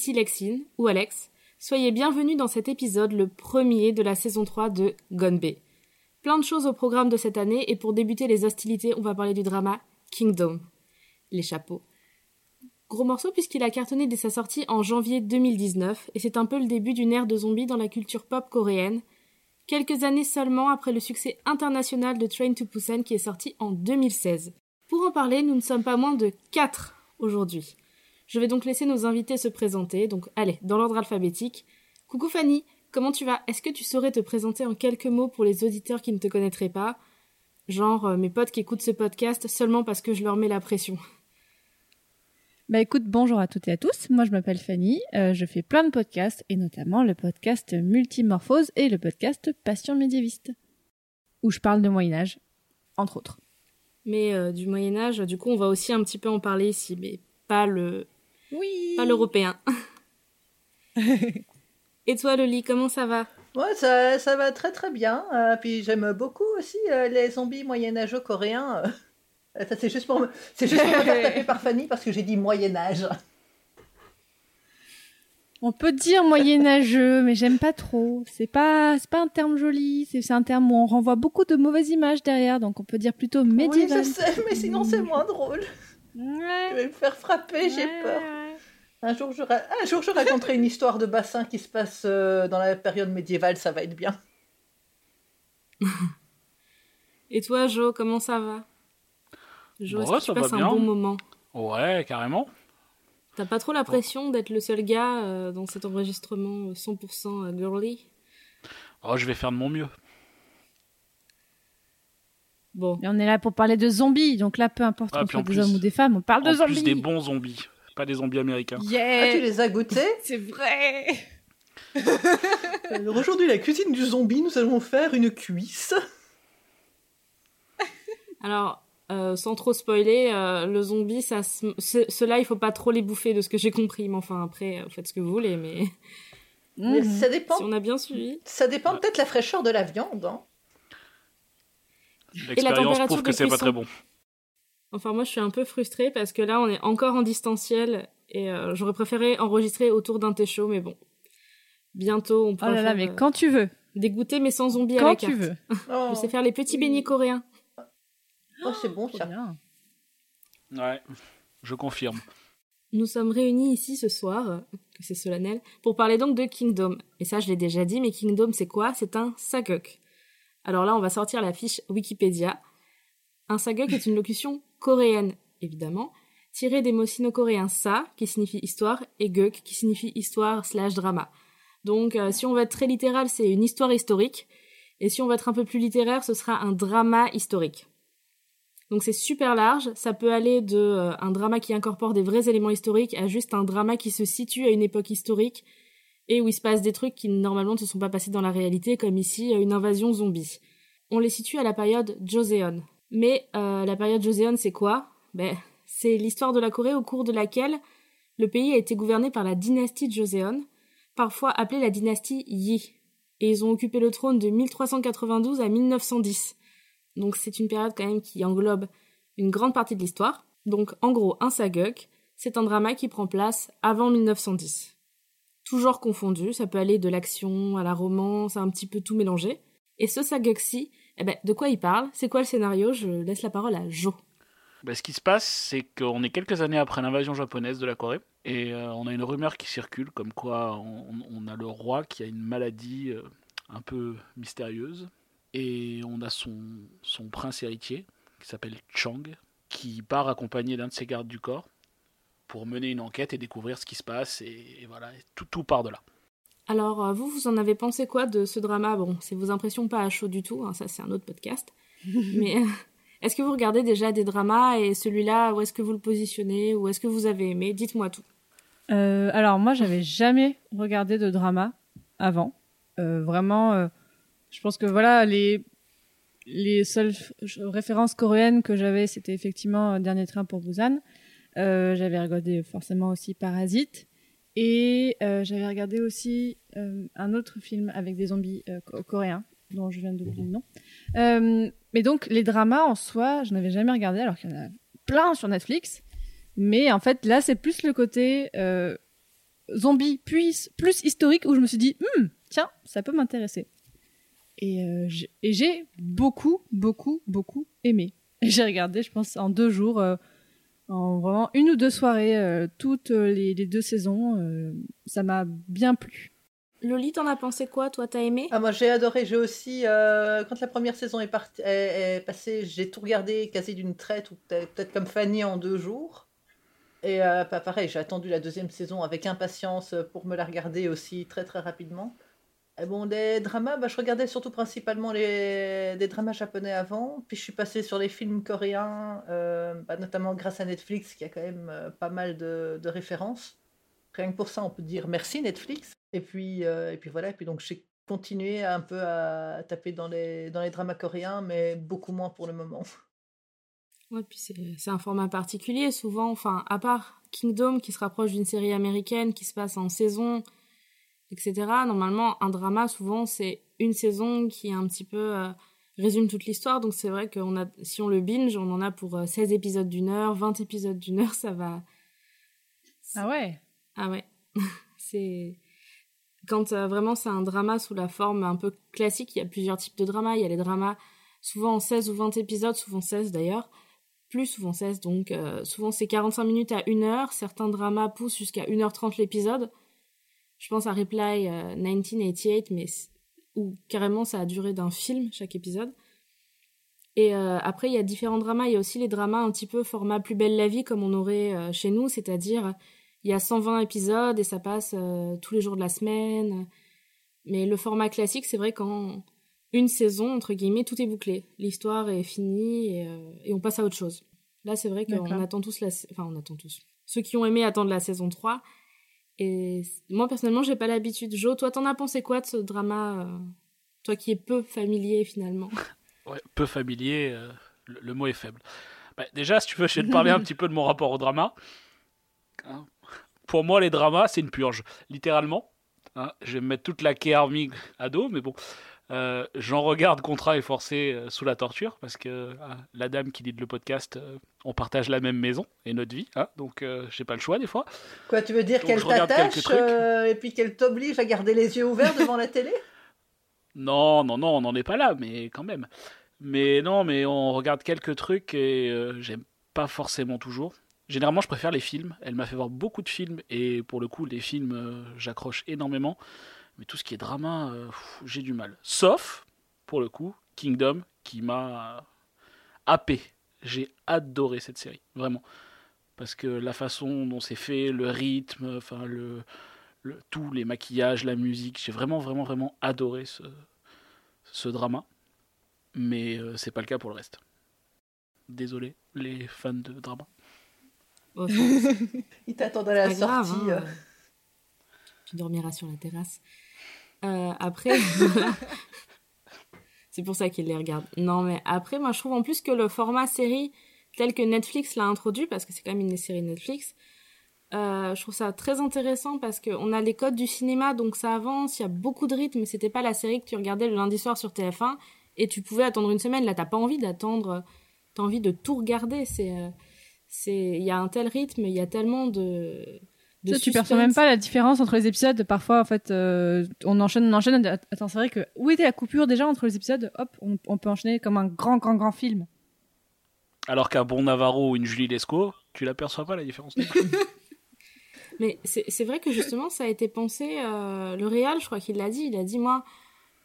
Ici Lexine, ou Alex. Soyez bienvenus dans cet épisode, le premier de la saison 3 de Gone Bay. Plein de choses au programme de cette année, et pour débuter les hostilités, on va parler du drama Kingdom. Les chapeaux. Gros morceau puisqu'il a cartonné dès sa sortie en janvier 2019, et c'est un peu le début d'une ère de zombies dans la culture pop coréenne, quelques années seulement après le succès international de Train to Busan qui est sorti en 2016. Pour en parler, nous ne sommes pas moins de 4 aujourd'hui. Je vais donc laisser nos invités se présenter, donc allez, dans l'ordre alphabétique. Coucou Fanny, comment tu vas? Est-ce que tu saurais te présenter en quelques mots pour les auditeurs qui ne te connaîtraient pas? Genre euh, mes potes qui écoutent ce podcast seulement parce que je leur mets la pression. Bah écoute, bonjour à toutes et à tous. Moi, je m'appelle Fanny. Euh, je fais plein de podcasts et notamment le podcast Multimorphose et le podcast Passion médiéviste, où je parle de Moyen Âge, entre autres. Mais euh, du Moyen Âge, du coup, on va aussi un petit peu en parler ici, mais pas le, Oui. pas l'européen. et toi, Loli, comment ça va? Ouais, ça, ça va très très bien. Euh, puis j'aime beaucoup aussi euh, les zombies moyenâgeux coréens. Euh, ça, c'est juste pour me, c'est juste pour me faire taper par Fanny parce que j'ai dit Moyen Âge. On peut dire moyenâgeux, mais j'aime pas trop. C'est pas, c'est pas un terme joli. C'est, c'est un terme où on renvoie beaucoup de mauvaises images derrière, donc on peut dire plutôt médiéval. Oui, je sais, mais sinon c'est moins drôle. Je Ouais. vais me faire frapper, j'ai peur. Un jour, je, ra- un jour, je raconterai une histoire de bassin qui se passe euh, dans la période médiévale, ça va être bien. Et toi, Jo, comment ça va? Jo, Bon, est-ce que ça tu va passes un bien. bon moment? Ouais, carrément. T'as pas trop la pression d'être le seul gars euh, dans cet enregistrement euh, 100% girly? Oh, je vais faire de mon mieux. Bon, Et on est là pour parler de zombies, donc là, peu importe Ah, qu'on soit des plus- hommes ou des femmes, on parle de zombies. plus des bons zombies, pas des zombies américains. Ah, tu Yeah, les as goûtés c'est vrai. Alors aujourd'hui, la cuisine du zombie, nous allons faire une cuisse. alors, euh, sans trop spoiler, euh, le zombie, ça, se- ceux-là, il faut pas trop les bouffer de ce que j'ai compris. Mais enfin, après, euh, faites ce que vous voulez. Mais Mais Mhm. Ça dépend, si on a bien suivi. ça dépend peut-être la fraîcheur de la viande. hein. L'expérience température prouve que de c'est pas cuisson très bon. Enfin, moi, je suis un peu frustrée parce que là, on est encore en distanciel et euh, j'aurais préféré enregistrer autour d'un thé chaud, mais bon. Bientôt, on Oh pourra là là, faire, mais euh, quand tu veux, des goûters, mais sans zombies à la quand carte. tu veux. Oh, Je sais faire les petits Oui. beignets coréens. oh, c'est bon ça. bien. Ouais, je confirme. Nous sommes réunis ici ce soir, que c'est solennel, pour parler donc de Kingdom. Et ça, je l'ai déjà dit, mais Kingdom, c'est quoi? C'est un saguk. Alors là, on va sortir la fiche Wikipédia. Un saguk est une locution coréenne, évidemment, tirée des mots sino-coréens sa, qui signifie histoire, et guk, qui signifie histoire slash drama. Donc, euh, si on veut être très littéral, c'est une histoire historique. Et si on veut être un peu plus littéraire, ce sera un drama historique. Donc c'est super large, ça peut aller de euh, un drama qui incorpore des vrais éléments historiques à juste un drama qui se situe à une époque historique et où il se passe des trucs qui normalement ne se sont pas passés dans la réalité, comme ici euh, une invasion zombie. On les situe à la période Joseon. Mais euh, la période Joseon, c'est quoi? Ben, c'est l'histoire de la Corée au cours de laquelle le pays a été gouverné par la dynastie Joseon, parfois appelée la dynastie Yi. Et ils ont occupé le trône de 1392 à 1910. Donc c'est une période quand même qui englobe une grande partie de l'histoire. Donc en gros, un saguk, c'est un drama qui prend place avant 1910. Toujours confondu, ça peut aller de l'action à la romance, à un petit peu tout mélangé. Et ce saguk-ci, eh ben, de quoi il parle? C'est quoi le scénario? Je laisse la parole à Jo. Bah, ce qui se passe, c'est qu'on est quelques années après l'invasion japonaise de la Corée, et euh, on a une rumeur qui circule, comme quoi on, a le roi qui a une maladie euh, un peu mystérieuse, et on a son, prince héritier, qui s'appelle Chang, qui part accompagné d'un de ses gardes du corps pour mener une enquête et découvrir ce qui se passe, et, voilà, tout, tout part de là. Alors euh, vous, vous en avez pensé quoi de ce drama? Bon, c'est vos impressions pas à chaud du tout, hein, ça c'est un autre podcast. Mais euh, est-ce que vous regardez déjà des dramas et celui-là, où est-ce que vous le positionnez Ou est-ce que vous avez aimé? Dites-moi tout. Euh, alors moi, j'avais jamais regardé de drama avant. Euh, vraiment, euh, je pense que voilà les les seules références coréennes que j'avais, c'était effectivement Dernier train pour Busan. J'avais regardé forcément aussi Parasite et euh, j'avais regardé aussi euh, un autre film avec des zombies euh, co- coréens dont je viens d'oublier le nom. Mais donc les dramas en soi, je n'avais jamais regardé alors qu'il y en a plein sur Netflix. Mais en fait, là, c'est plus le côté zombie puis plus historique où je me suis dit hmm, tiens ça peut m'intéresser et, j'ai- beaucoup beaucoup beaucoup aimé j'ai regardé je pense en deux jours en vraiment une ou deux soirées euh, toutes les, les deux saisons euh, ça m'a bien plu Loli, t'en as pensé quoi Toi, t'as aimé? Ah, moi j'ai adoré, j'ai aussi, euh, quand la première saison est, partie, est, est passée, j'ai tout regardé quasi d'une traite, ou peut-être peut-être comme Fanny en deux jours. Et euh, pas pareil, j'ai attendu la deuxième saison avec impatience pour me la regarder aussi très très rapidement. Et bon, des dramas, bah, je regardais surtout principalement les, des dramas japonais avant, puis je suis passée sur les films coréens, euh, bah, notamment grâce à Netflix qui a quand même euh, pas mal de, de références. Rien que pour ça, on peut dire merci Netflix. Et puis, euh, et puis voilà, et puis donc j'ai continué un peu à taper dans les, dans les dramas coréens, mais beaucoup moins pour le moment. Ouais, puis c'est un format particulier, souvent, enfin, à part Kingdom qui se rapproche d'une série américaine qui se passe en saison, etc. Normalement, un drama, souvent, c'est une saison qui un petit peu euh, résume toute l'histoire. Donc c'est vrai que a, si on le binge, on en a pour euh, 16 épisodes d'une heure, 20 épisodes d'une heure, ça va. ah ouais Ah ouais. c'est. Quand euh, vraiment c'est un drama sous la forme un peu classique, il y a plusieurs types de dramas. Il y a les dramas souvent en 16 ou 20 épisodes, souvent 16 d'ailleurs plus souvent 16, donc euh, souvent c'est 45 minutes à 1 heure. Certains dramas poussent jusqu'à 1h30 l'épisode. Je pense à Reply euh, 1988, mais où carrément ça a duré d'un film chaque épisode. Et euh, après, il y a différents dramas. Il y a aussi les dramas un petit peu format plus belle la vie, comme on aurait euh, chez nous, c'est-à-dire il y a 120 épisodes et ça passe euh, tous les jours de la semaine. Mais le format classique, c'est vrai qu'en une saison, entre guillemets, tout est bouclé. L'histoire est finie et, euh, et, on passe à autre chose. Là, c'est vrai qu'on attend tous la... Enfin, on attend tous. Ceux qui ont aimé attendent la saison 3. Et moi, personnellement, j'ai pas l'habitude. Jo, toi, t'en as pensé quoi de ce drama euh... Toi qui es peu familier, finalement? Ouais, peu familier, euh, le, mot est faible. Bah, déjà, si tu veux, je vais te parler un petit peu de mon rapport au drama. Pour moi, les dramas, c'est une purge. Littéralement. Hein je vais me mettre toute la K-Army à dos, mais bon... Euh, J'en regarde Contrat et Forcé euh, sous la torture parce que euh, la dame qui dit le podcast, euh, on partage la même maison et notre vie, hein, donc j'ai pas le choix des fois. Quoi, tu veux dire qu'elle t'attache et puis qu'elle t'oblige à garder les yeux ouverts devant la télé? Non, non, non, on n'en est pas là, mais quand même. Mais non, mais on regarde quelques trucs et j'aime pas forcément toujours. Généralement, je préfère les films. Elle m'a fait voir beaucoup de films et pour le coup, les films, j'accroche énormément. Mais tout ce qui est drama, euh, j'ai du mal. Sauf, pour le coup, Kingdom, qui m'a happé. J'ai adoré cette série, vraiment. Parce que la façon dont c'est fait, le rythme, enfin le, le, tous les maquillages, la musique, j'ai vraiment, vraiment, vraiment adoré ce, ce drama. Mais euh, c'est pas le cas pour le reste. Désolé, les fans de drama. Ils t'attendent à la sortie. Grave, hein. Tu dormiras sur la terrasse. Euh, après, c'est pour ça qu'ils les regardent. Non, mais après, moi, je trouve en plus que le format série tel que Netflix l'a introduit, parce que c'est quand même une série Netflix, euh, je trouve ça très intéressant parce qu'on a les codes du cinéma, donc ça avance, il y a beaucoup de rythme. C'était pas la série que tu regardais le lundi soir sur TF1 et tu pouvais attendre une semaine. Là, t'as pas envie d'attendre, t'as envie de tout regarder. C'est, euh, c'est, il y a un tel rythme, il y a tellement de ça, tu perçois même pas la différence entre les épisodes. Parfois, en fait, euh, on enchaîne, on enchaîne. Attends, c'est vrai que où était la coupure déjà entre les épisodes Hop, on, on, peut enchaîner comme un grand, grand, grand film. Alors qu'un bon Navarro ou une Julie Lescaut, tu l'aperçois pas la différence. Mais c'est vrai que justement, ça a été pensé. Euh, le réal, je crois qu'il l'a dit. Il a dit moi,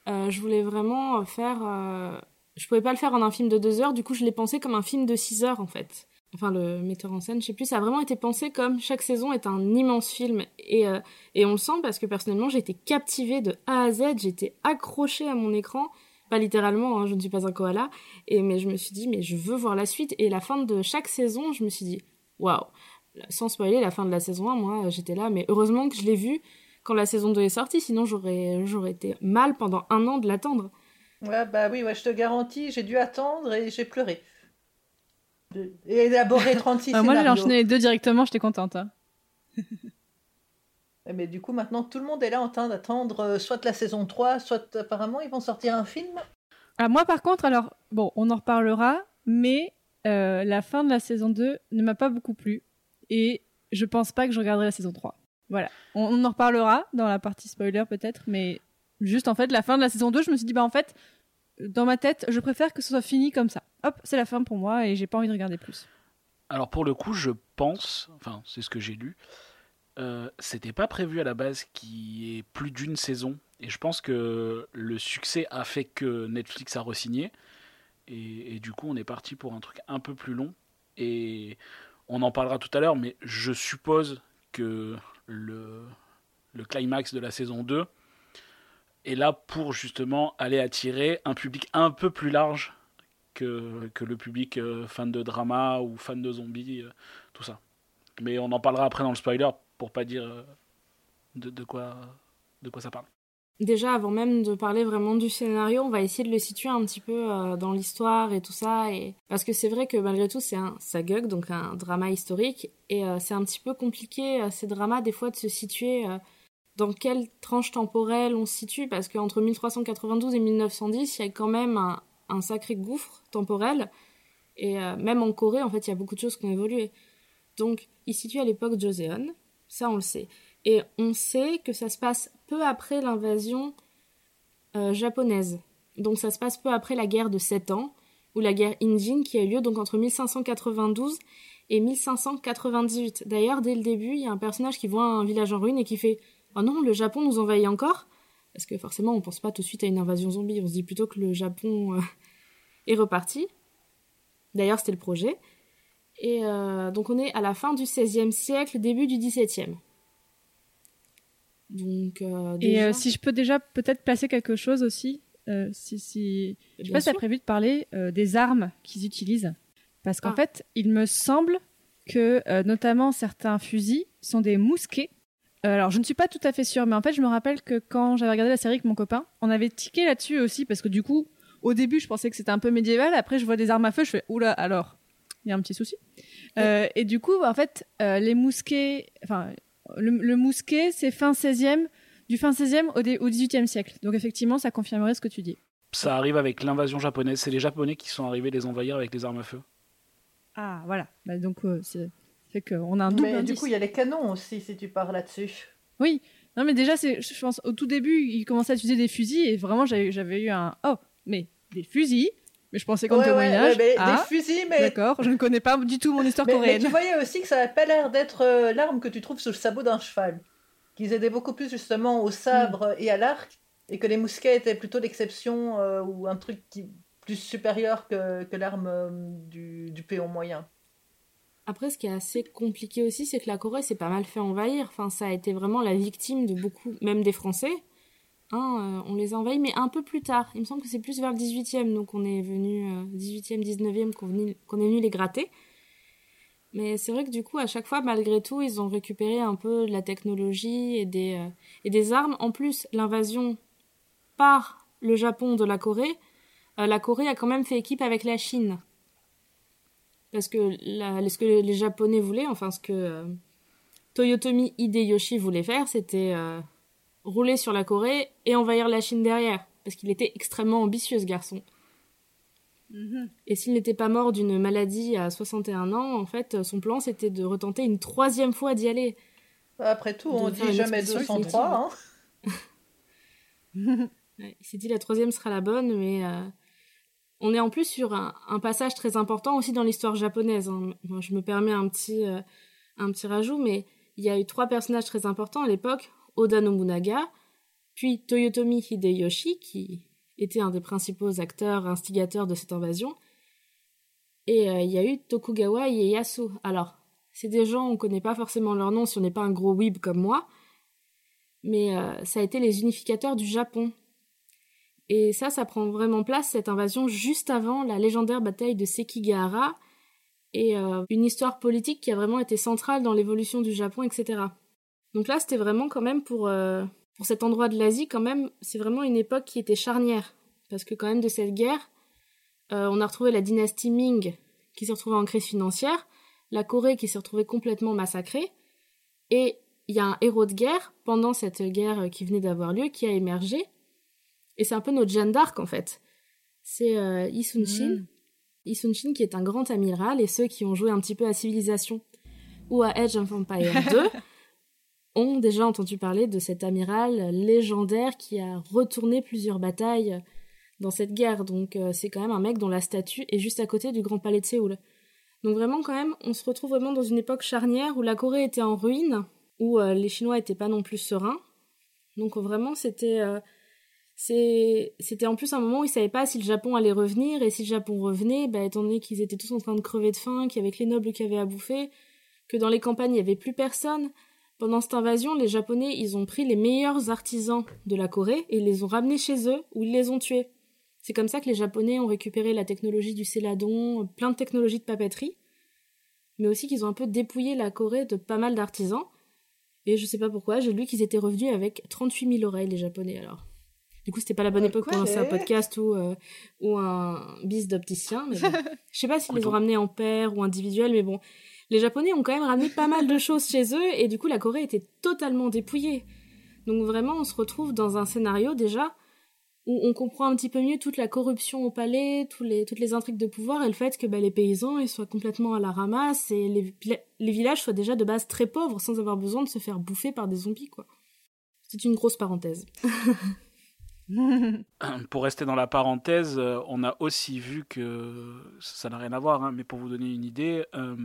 euh, je voulais vraiment faire. Euh, je pouvais pas le faire en un film de deux heures. Du coup, je l'ai pensé comme un film de six heures en fait enfin le metteur en scène, je sais plus, ça a vraiment été pensé comme chaque saison est un immense film. Et euh, et on le sent parce que personnellement j'ai été captivée de A à Z, j'étais accrochée à mon écran, pas littéralement, hein, je ne suis pas un koala, et mais je me suis dit mais je veux voir la suite. Et la fin de chaque saison, je me suis dit waouh, sans spoiler la fin de la saison 1, moi j'étais là, mais heureusement que je l'ai vu quand la saison 2 est sortie, sinon j'aurais j'aurais été mal pendant un an de l'attendre. Ouais bah oui ouais je te garantis, j'ai dû attendre et j'ai pleuré et élaborer 36 ah, Moi, j'ai enchaîné les deux directement, j'étais contente. Hein. Mais du coup, maintenant, tout le monde est là en train d'attendre euh, soit la saison 3, soit apparemment, ils vont sortir un film. Ah, moi, par contre, alors, bon, on en reparlera, mais euh, la fin de la saison 2 ne m'a pas beaucoup plu. Et je pense pas que je regarderai la saison 3. Voilà. On, on en reparlera dans la partie spoiler peut-être, mais juste en fait, la fin de la saison 2, je me suis dit, bah en fait, dans ma tête, je préfère que ce soit fini comme ça. Hop, c'est la fin pour moi et j'ai pas envie de regarder plus. Alors pour le coup, je pense, enfin c'est ce que j'ai lu, euh, c'était pas prévu à la base qu'il y ait plus d'une saison. Et je pense que le succès a fait que Netflix a re-signé. Et, et du coup, on est parti pour un truc un peu plus long. Et on en parlera tout à l'heure, mais je suppose que le, le climax de la saison 2 est là pour justement aller attirer un public un peu plus large que, le public euh, fan de drama ou fan de zombies, euh, tout ça. Mais on en parlera après dans le spoiler pour pas dire euh, de, quoi, de quoi ça parle. Déjà, avant même de parler vraiment du scénario, on va essayer de le situer un petit peu dans l'histoire et tout ça. Et... Parce que c'est vrai que malgré tout, c'est un sagug, donc un drama historique. Et c'est un petit peu compliqué, ces dramas, des fois, de se situer dans quelle tranche temporelle on se situe. Parce qu'entre 1392 et 1910, il y a quand même un, un sacré gouffre temporel. Et euh, même en Corée, en fait, il y a beaucoup de choses qui ont évolué. Donc, il se situe à l'époque Joseon. Ça, on le sait. Et on sait que ça se passe peu après l'invasion euh, japonaise. Donc ça se passe peu après la guerre de 7 ans, ou la guerre Injin qui a eu lieu donc entre 1592 et 1598. D'ailleurs, dès le début, il y a un personnage qui voit un village en ruine et qui fait « Oh non, le Japon nous envahit encore !» Parce que forcément, on pense pas tout de suite à une invasion zombie, on se dit plutôt que le Japon euh, est reparti. D'ailleurs, c'était le projet. Et euh, donc on est à la fin du XVIe siècle, début du XVIIe. Donc, euh, Et déjà- si je peux déjà peut-être placer quelque chose aussi, si, si... je sais Bien pas si t'as sûr. prévu de parler des armes qu'ils utilisent. Parce qu'en Ah. fait, il me semble que notamment certains fusils sont des mousquets. Euh, alors, je ne suis pas tout à fait sûre, mais en fait, je me rappelle que quand j'avais regardé la série avec mon copain, on avait tiqué là-dessus aussi, parce que du coup, au début, je pensais que c'était un peu médiéval. Après, je vois des armes à feu, je fais oula, alors, il y a un petit souci. Euh, et du coup, en fait, euh, les mousquets, enfin, le, le mousquet, c'est fin 16e, du fin 16e au, dé- au 18e siècle. Donc, effectivement, ça confirmerait ce que tu dis. Ça arrive avec l'invasion japonaise. C'est les Japonais qui sont arrivés les envahir avec les armes à feu. Ah, voilà. Bah, donc, euh, c'est fait qu'on a un double Mais du coup, il y a les canons aussi, si tu pars là-dessus. Oui. Non, mais déjà, c'est, je pense, au tout début, ils commençaient à utiliser des fusils et vraiment, j'avais, j'avais eu un oh, mais des fusils? Mais je pensais qu'on était Ouais, au ouais, ouais, mais ah, Des fusils, mais... d'accord. Je ne connais pas du tout mon histoire mais, mais coréenne. tu voyais aussi que ça n'avait pas l'air d'être euh, l'arme que tu trouves sous le sabot d'un cheval. Qu'ils aidaient beaucoup plus justement au sabre Hmm. et à l'arc, et que les mousquets étaient plutôt l'exception euh, ou un truc qui plus supérieur que, que l'arme euh, du, du péon moyen. Après, ce qui est assez compliqué aussi, c'est que la Corée s'est pas mal fait envahir. Enfin, ça a été vraiment la victime de beaucoup, même des Français. Hein, euh, on les a envahis, mais un peu plus tard. Il me semble que c'est plus vers le 18e, donc on est venu, euh, 18e, 19e, qu'on est venu les gratter. Mais c'est vrai que du coup, à chaque fois, malgré tout, ils ont récupéré un peu de la technologie et des, euh, et des armes. En plus, l'invasion par le Japon de la Corée, euh, la Corée a quand même fait équipe avec la Chine. Parce que la- ce que les Japonais voulaient, enfin ce que euh, Toyotomi Hideyoshi voulait faire, c'était euh, rouler sur la Corée et envahir la Chine derrière. Parce qu'il était extrêmement ambitieux, ce garçon. Mhm. Et s'il n'était pas mort d'une maladie à 61 ans, en fait, son plan c'était de retenter une troisième fois d'y aller. Après tout, on dit jamais expédition 203. Hein. Il s'est dit la troisième sera la bonne, mais euh, on est en plus sur un, passage très important aussi dans l'histoire japonaise. hein. Je me permets un petit, euh, un petit rajout, mais il y a eu trois personnages très importants à l'époque Oda Nobunaga, puis Toyotomi Hideyoshi, qui était un des principaux acteurs, instigateurs de cette invasion, et euh, il y a eu Tokugawa Ieyasu. Alors, c'est des gens, on connaît pas forcément leur nom si on n'est pas un gros weeb comme moi, mais euh, ça a été les unificateurs du Japon. Et ça, ça prend vraiment place, cette invasion, juste avant la légendaire bataille de Sekigahara, et euh, une histoire politique qui a vraiment été centrale dans l'évolution du Japon, etc. Donc là, c'était vraiment quand même pour, euh, pour cet endroit de l'Asie, quand même, c'est vraiment une époque qui était charnière. Parce que quand même, de cette guerre, euh, on a retrouvé la dynastie Ming, qui s'est retrouvée en crise financière, la Corée qui s'est retrouvée complètement massacrée, et il y a un héros de guerre pendant cette guerre qui venait d'avoir lieu qui a émergé. Et c'est un peu notre Jeanne d'Arc en fait. C'est euh, Yi Sun-shin. Mm. Yi Sun-shin qui est un grand amiral et ceux qui ont joué un petit peu à Civilisation ou à Edge of Empire 2 ont déjà entendu parler de cet amiral légendaire qui a retourné plusieurs batailles dans cette guerre. Donc euh, c'est quand même un mec dont la statue est juste à côté du Grand Palais de Séoul. Donc vraiment quand même, on se retrouve vraiment dans une époque charnière où la Corée était en ruine, où euh, les Chinois étaient pas non plus sereins. Donc vraiment c'était euh, c'était en plus un moment où ils savaient pas si le Japon allait revenir et si le Japon revenait, bah, étant donné qu'ils étaient tous en train de crever de faim, qu'il y avait les nobles qui avaient à bouffer, que dans les campagnes il y avait plus personne. Pendant cette invasion, les Japonais ils ont pris les meilleurs artisans de la Corée et les ont ramenés chez eux où ils les ont tués. C'est comme ça que les Japonais ont récupéré la technologie du céladon, plein de technologies de papeterie, mais aussi qu'ils ont un peu dépouillé la Corée de pas mal d'artisans. Et je sais pas pourquoi, j'ai lu qu'ils étaient revenus avec 38 000 oreilles, les Japonais, alors. Du coup, c'était pas la bonne époque pour lancer un podcast ou, euh, ou un bis d'opticien. Mais bon. Je sais pas s'ils les ont ramenés en paire ou individuel, mais bon. Les Japonais ont quand même ramené pas mal de choses chez eux et du coup, la Corée était totalement dépouillée. Donc vraiment, on se retrouve dans un scénario déjà où on comprend un petit peu mieux toute la corruption au palais, tous les, toutes les intrigues de pouvoir et le fait que bah, les paysans ils soient complètement à la ramasse et les, les villages soient déjà de base très pauvres sans avoir besoin de se faire bouffer par des zombies quoi. C'est une grosse parenthèse. pour rester dans la parenthèse, euh, on a aussi vu que ça n'a rien à voir, hein, mais pour vous donner une idée, euh,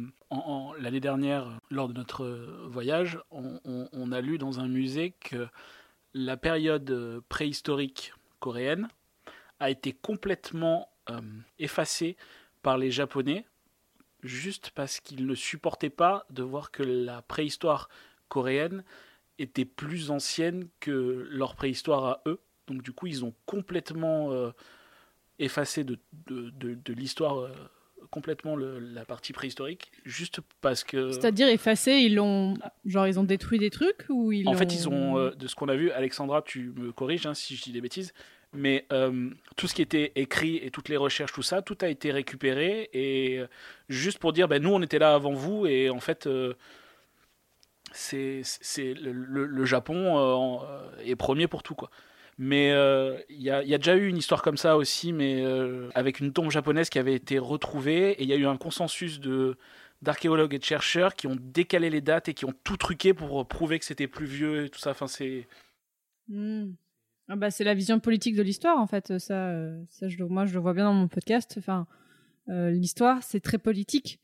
l'année dernière, lors de notre voyage, on, a lu dans un musée que la période préhistorique coréenne a été complètement euh, effacée par les Japonais, juste parce qu'ils ne supportaient pas de voir que la préhistoire coréenne était plus ancienne que leur préhistoire à eux. Donc du coup, ils ont complètement euh, effacé de, de, l'histoire euh, complètement la partie préhistorique, juste parce que. C'est-à-dire effacé, ils l'ont, genre ils ont détruit des trucs ou ils. En fait, ils ont, euh, de ce qu'on a vu, Alexandra, tu me corriges hein, si je dis des bêtises, mais tout ce qui était écrit et toutes les recherches, tout ça, tout a été récupéré et juste pour dire, ben nous on était là avant vous et en fait. c'est c'est le, le, Japon est premier pour tout quoi. Mais il y, a, déjà eu une histoire comme ça aussi, mais avec une tombe japonaise qui avait été retrouvée, et il y a eu un consensus de d'archéologues et de chercheurs qui ont décalé les dates et qui ont tout truqué pour prouver que c'était plus vieux et tout ça. Enfin, c'est. Hmm. Ah bah, c'est la vision politique de l'histoire, en fait. Ça, ça je, moi, je le vois bien dans mon podcast. Enfin, euh, l'histoire, c'est très politique.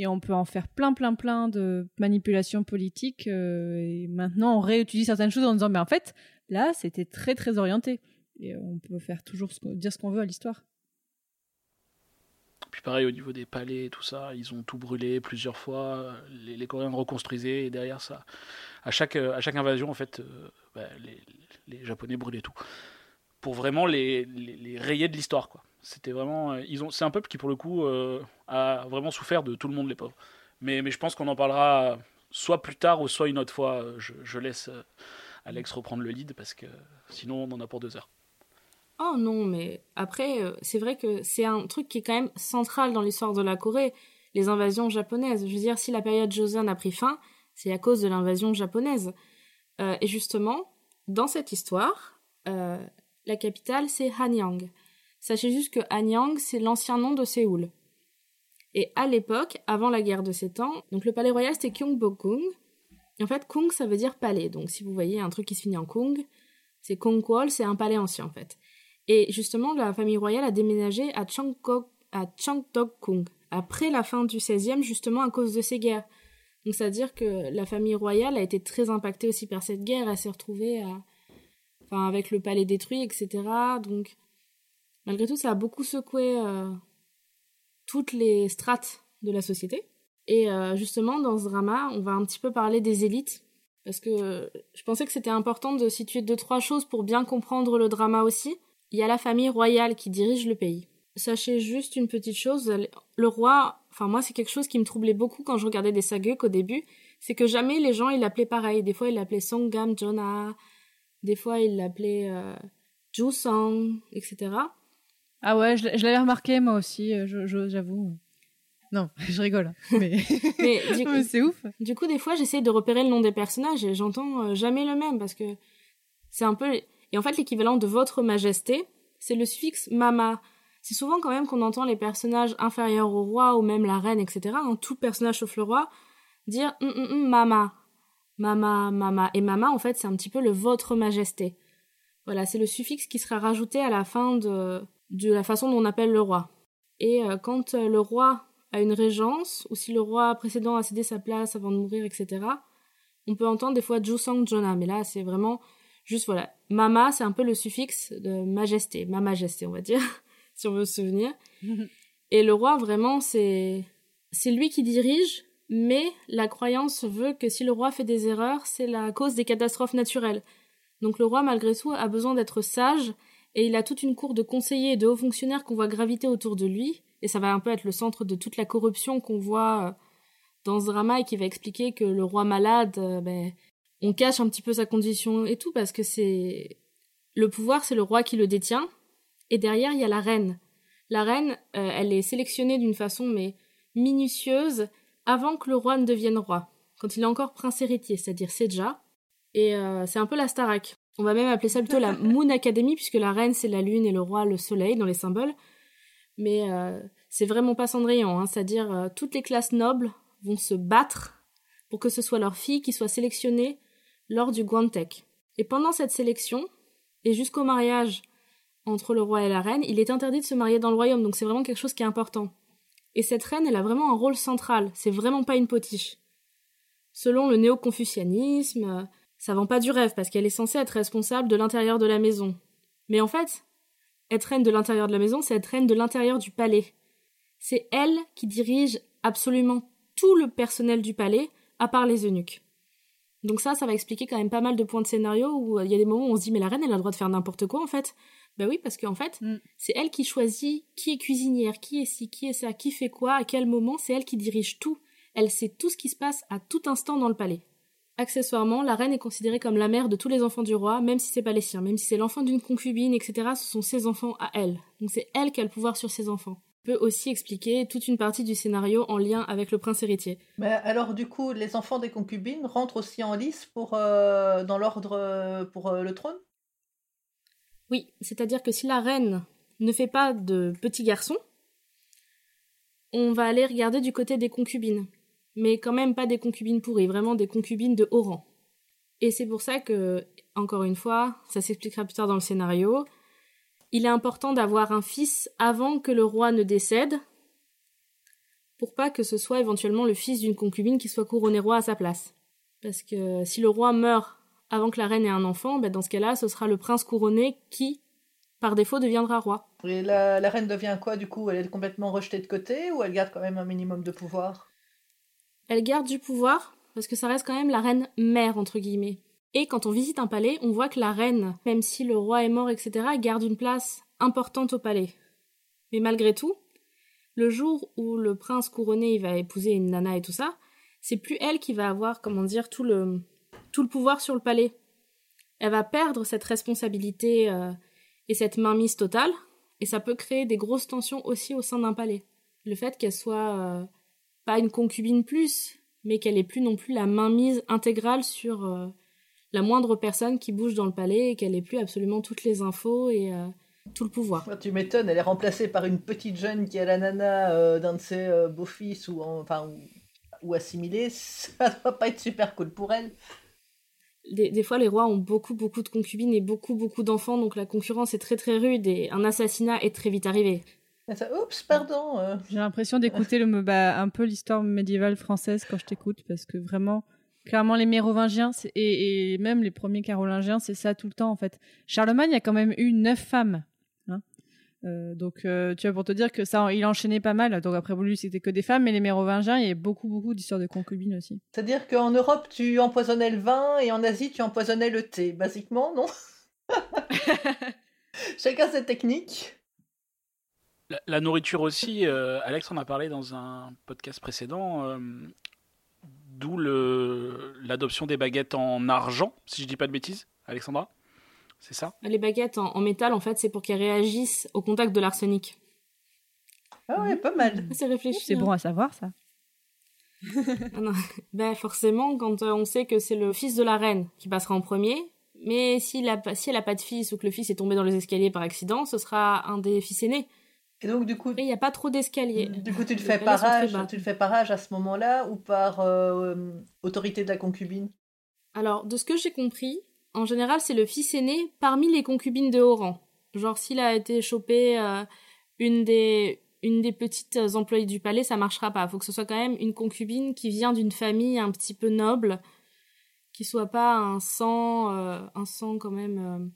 Et on peut en faire plein, plein, plein de manipulations politiques. Euh, et maintenant, on réutilise certaines choses en disant, mais en fait, Là, c'était très très orienté. Et on peut faire toujours dire ce qu'on veut à l'histoire. Puis pareil au niveau des palais et tout ça, ils ont tout brûlé plusieurs fois. Les, Coréens reconstruisaient et derrière ça, à chaque, à chaque invasion en fait, euh, bah, les, Japonais brûlaient tout pour vraiment les, les, rayer de l'histoire. C'était vraiment, euh, ils ont, c'est un peuple qui pour le coup euh, a vraiment souffert de tout le monde les pauvres. Mais, mais je pense qu'on en parlera soit plus tard ou soit une autre fois. Je laisse Alex reprendre le lead parce que sinon on en a pour deux heures. Oh non, mais après, euh, c'est vrai que c'est un truc qui est quand même central dans l'histoire de la Corée, les invasions japonaises. Je veux dire, si la période Joseon a pris fin, c'est à cause de l'invasion japonaise. Euh, et justement, dans cette histoire, euh, la capitale, c'est Hanyang. Sachez juste que Hanyang, c'est l'ancien nom de Séoul. Et à l'époque, avant la guerre de Sept Ans, donc le palais royal c'était Gyeongbokgung, en fait, Kung, ça veut dire palais. Donc, si vous voyez un truc qui se finit en Kung, c'est Kongkwol, c'est un palais ancien, en fait. Et justement, la famille royale a déménagé à Changkok, à Changtok-kung, après la fin du XVIe, justement à cause de ces guerres. Donc, c'est-à-dire que la famille royale a été très impactée aussi par cette guerre. Elle s'est retrouvée à... avec le palais détruit, etc. Donc, malgré tout, ça a beaucoup secoué euh, toutes les strates de la société. Et euh, justement, dans ce drama, on va un petit peu parler des élites, parce que je pensais que c'était important de situer deux, trois choses pour bien comprendre le drama aussi. Il y a la famille royale qui dirige le pays. Sachez juste une petite chose, le roi, enfin moi c'est quelque chose qui me troublait beaucoup quand je regardais des sagas au début, c'est que jamais les gens ils l'appelaient pareil. Des fois ils l'appelaient Songgam Jonah, des fois ils l'appelaient euh, Jusong, etc. Ah ouais, je l'avais remarqué moi aussi, euh, j'avoue. Non, je rigole. Mais, mais, c'est ouf. Du coup, des fois, j'essaie de repérer le nom des personnages et j'entends euh, jamais le même parce que c'est un peu. Et en fait, l'équivalent de votre majesté, c'est le suffixe mama. C'est souvent quand même qu'on entend les personnages inférieurs au roi ou même la reine, etc. Hein, tout personnage sauf le roi dire mm, mm, mm, mama. Mama, mama. Et mama, en fait, c'est un petit peu le votre majesté. Voilà, c'est le suffixe qui sera rajouté à la fin de, de la façon dont on appelle le roi. Et euh, quand euh, le roi a une régence, ou si le roi précédent a cédé sa place avant de mourir, etc., on peut entendre des fois Jusang Jona, mais là c'est vraiment juste voilà. Mama, c'est un peu le suffixe de majesté, ma majesté, on va dire, si on veut se souvenir. Et le roi, vraiment, c'est c'est lui qui dirige, mais la croyance veut que si le roi fait des erreurs, c'est la cause des catastrophes naturelles. Donc le roi, malgré tout, a besoin d'être sage, et il a toute une cour de conseillers et de hauts fonctionnaires qu'on voit graviter autour de lui, et ça va un peu être le centre de toute la corruption qu'on voit euh, dans ce drama et qui va expliquer que le roi malade, euh, ben, on cache un petit peu sa condition et tout, parce que c'est... Le pouvoir, c'est le roi qui le détient, et derrière, il y a la reine. La reine, euh, elle est sélectionnée d'une façon, mais minutieuse, avant que le roi ne devienne roi, quand il est encore prince héritier, c'est-à-dire Seja, et c'est un peu la Starac. On va même appeler ça plutôt la Moon Academy, puisque la reine c'est la lune et le roi le soleil dans les symboles. Mais euh, c'est vraiment pas Cendrillon, hein, c'est-à-dire euh, toutes les classes nobles vont se battre pour que ce soit leur fille qui soit sélectionnée lors du Guantek. Et pendant cette sélection, et jusqu'au mariage entre le roi et la reine, il est interdit de se marier dans le royaume, donc c'est vraiment quelque chose qui est important. Et cette reine, elle a vraiment un rôle central, c'est vraiment pas une potiche. Selon le néo-confucianisme, ça vend pas du rêve parce qu'elle est censée être responsable de l'intérieur de la maison. Mais en fait, être reine de l'intérieur de la maison, c'est être reine de l'intérieur du palais. C'est elle qui dirige absolument tout le personnel du palais, à part les eunuques. Donc ça, ça va expliquer quand même pas mal de points de scénario où il y a des moments où on se dit mais la reine elle a le droit de faire n'importe quoi en fait. Ben oui parce qu'en fait mm. c'est elle qui choisit qui est cuisinière, qui est ci, qui est ça, qui fait quoi, à quel moment, c'est elle qui dirige tout. Elle sait tout ce qui se passe à tout instant dans le palais. Accessoirement, la reine est considérée comme la mère de tous les enfants du roi, même si c'est pas les siens, même si c'est l'enfant d'une concubine, etc. Ce sont ses enfants à elle. Donc c'est elle qui a le pouvoir sur ses enfants. Peut aussi expliquer toute une partie du scénario en lien avec le prince héritier. Mais alors du coup, les enfants des concubines rentrent aussi en lice pour euh, dans l'ordre euh, pour euh, le trône? Oui, c'est-à-dire que si la reine ne fait pas de petits garçons, on va aller regarder du côté des concubines mais quand même pas des concubines pourries, vraiment des concubines de haut rang. Et c'est pour ça que, encore une fois, ça s'expliquera plus tard dans le scénario, il est important d'avoir un fils avant que le roi ne décède, pour pas que ce soit éventuellement le fils d'une concubine qui soit couronné roi à sa place. Parce que si le roi meurt avant que la reine ait un enfant, ben dans ce cas-là, ce sera le prince couronné qui, par défaut, deviendra roi. Et la, la reine devient quoi du coup? Elle est complètement rejetée de côté ou elle garde quand même un minimum de pouvoir? Elle garde du pouvoir, parce que ça reste quand même la reine mère, entre guillemets. Et quand on visite un palais, on voit que la reine, même si le roi est mort, etc., garde une place importante au palais. Mais malgré tout, le jour où le prince couronné va épouser une nana et tout ça, c'est plus elle qui va avoir, comment dire, tout le, tout le pouvoir sur le palais. Elle va perdre cette responsabilité euh, et cette mainmise totale, et ça peut créer des grosses tensions aussi au sein d'un palais. Le fait qu'elle soit euh, pas une concubine plus, mais qu'elle ait plus non plus la mainmise intégrale sur euh, la moindre personne qui bouge dans le palais et qu'elle ait plus absolument toutes les infos et euh, tout le pouvoir. Tu m'étonnes, elle est remplacée par une petite jeune qui a la nana euh, d'un de ses beaux-fils ou, enfin, ou, assimilée. Ça doit pas être super cool pour elle. Des, des, fois, les rois ont beaucoup, beaucoup de concubines et beaucoup, beaucoup d'enfants, donc la concurrence est très, très rude et un assassinat est très vite arrivé. Oups, pardon. Euh. J'ai l'impression d'écouter le, bah, un peu l'histoire médiévale française quand je t'écoute, parce que vraiment, clairement, les Mérovingiens et, et, même les premiers Carolingiens, c'est ça tout le temps en fait. Charlemagne a quand même eu neuf femmes. Hein. Euh, donc, euh, tu vois, pour te dire que ça, il enchaînait pas mal. Donc, après, lui, c'était que des femmes, mais les Mérovingiens, il y a beaucoup, beaucoup d'histoires de concubines aussi. C'est-à-dire qu'en Europe, tu empoisonnais le vin et en Asie, tu empoisonnais le thé, basiquement, non? Chacun ses techniques. La, nourriture aussi, euh, Alex en a parlé dans un podcast précédent, euh, d'où l'adoption des baguettes en argent, si je dis pas de bêtises, Alexandra C'est ça? Les baguettes en, métal, en fait, c'est pour qu'elles réagissent au contact de l'arsenic. Ah ouais, pas mal. C'est réfléchi. C'est bon à savoir, ça. Ah ben, forcément, quand euh, on sait que c'est le fils de la reine qui passera en premier, mais si, la, si elle n'a pas de fils ou que le fils est tombé dans les escaliers par accident, ce sera un des fils aînés. Et donc du coup, il n'y a pas trop d'escaliers. Du coup, tu le fais par âge, tu le fais par âge à ce moment-là ou par euh, autorité de la concubine? Alors, de ce que j'ai compris, en général, c'est le fils aîné parmi les concubines de haut rang. Genre, s'il a été chopé euh, une des une des petites employées du palais, ça marchera pas. Faut que ce soit quand même une concubine qui vient d'une famille un petit peu noble, qui soit pas un sang, euh, un sang quand même, euh,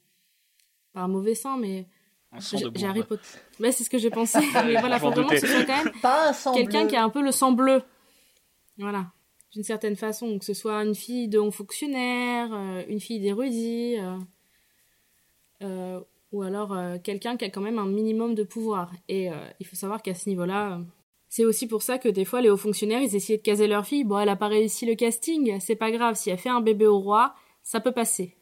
pas un mauvais sang, mais Un sang j'ai de j'ai Harry. Potter. Ouais, c'est ce que j'ai pensé. mais voilà, faut vraiment que ce soit quand même Pas un sang quelqu'un qui a un peu le sang bleu. Voilà, d'une certaine façon, que ce soit une fille de haut fonctionnaire, euh, une fille d'érudit, euh, euh, ou alors euh, quelqu'un qui a quand même un minimum de pouvoir. Et euh, il faut savoir qu'à ce niveau-là, c'est aussi pour ça que des fois les hauts fonctionnaires, ils essayaient de caser leur fille. Bon, elle a pas réussi le casting, c'est pas grave. Si elle fait un bébé au roi, ça peut passer.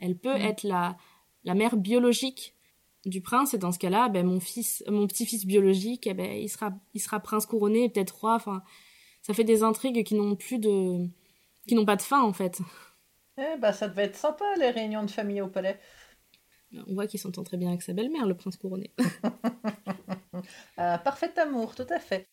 Elle peut Mm. être la, la mère biologique du prince et dans ce cas-là, ben mon fils, mon petit-fils biologique, eh ben il sera, il sera prince couronné, et peut-être roi. Enfin, ça fait des intrigues qui n'ont plus de, qui n'ont pas de fin en fait. Eh ben, ça devait être sympa, les réunions de famille au palais. On voit qu'il s'entend très bien avec sa belle-mère, le prince couronné. Parfait amour, tout à fait.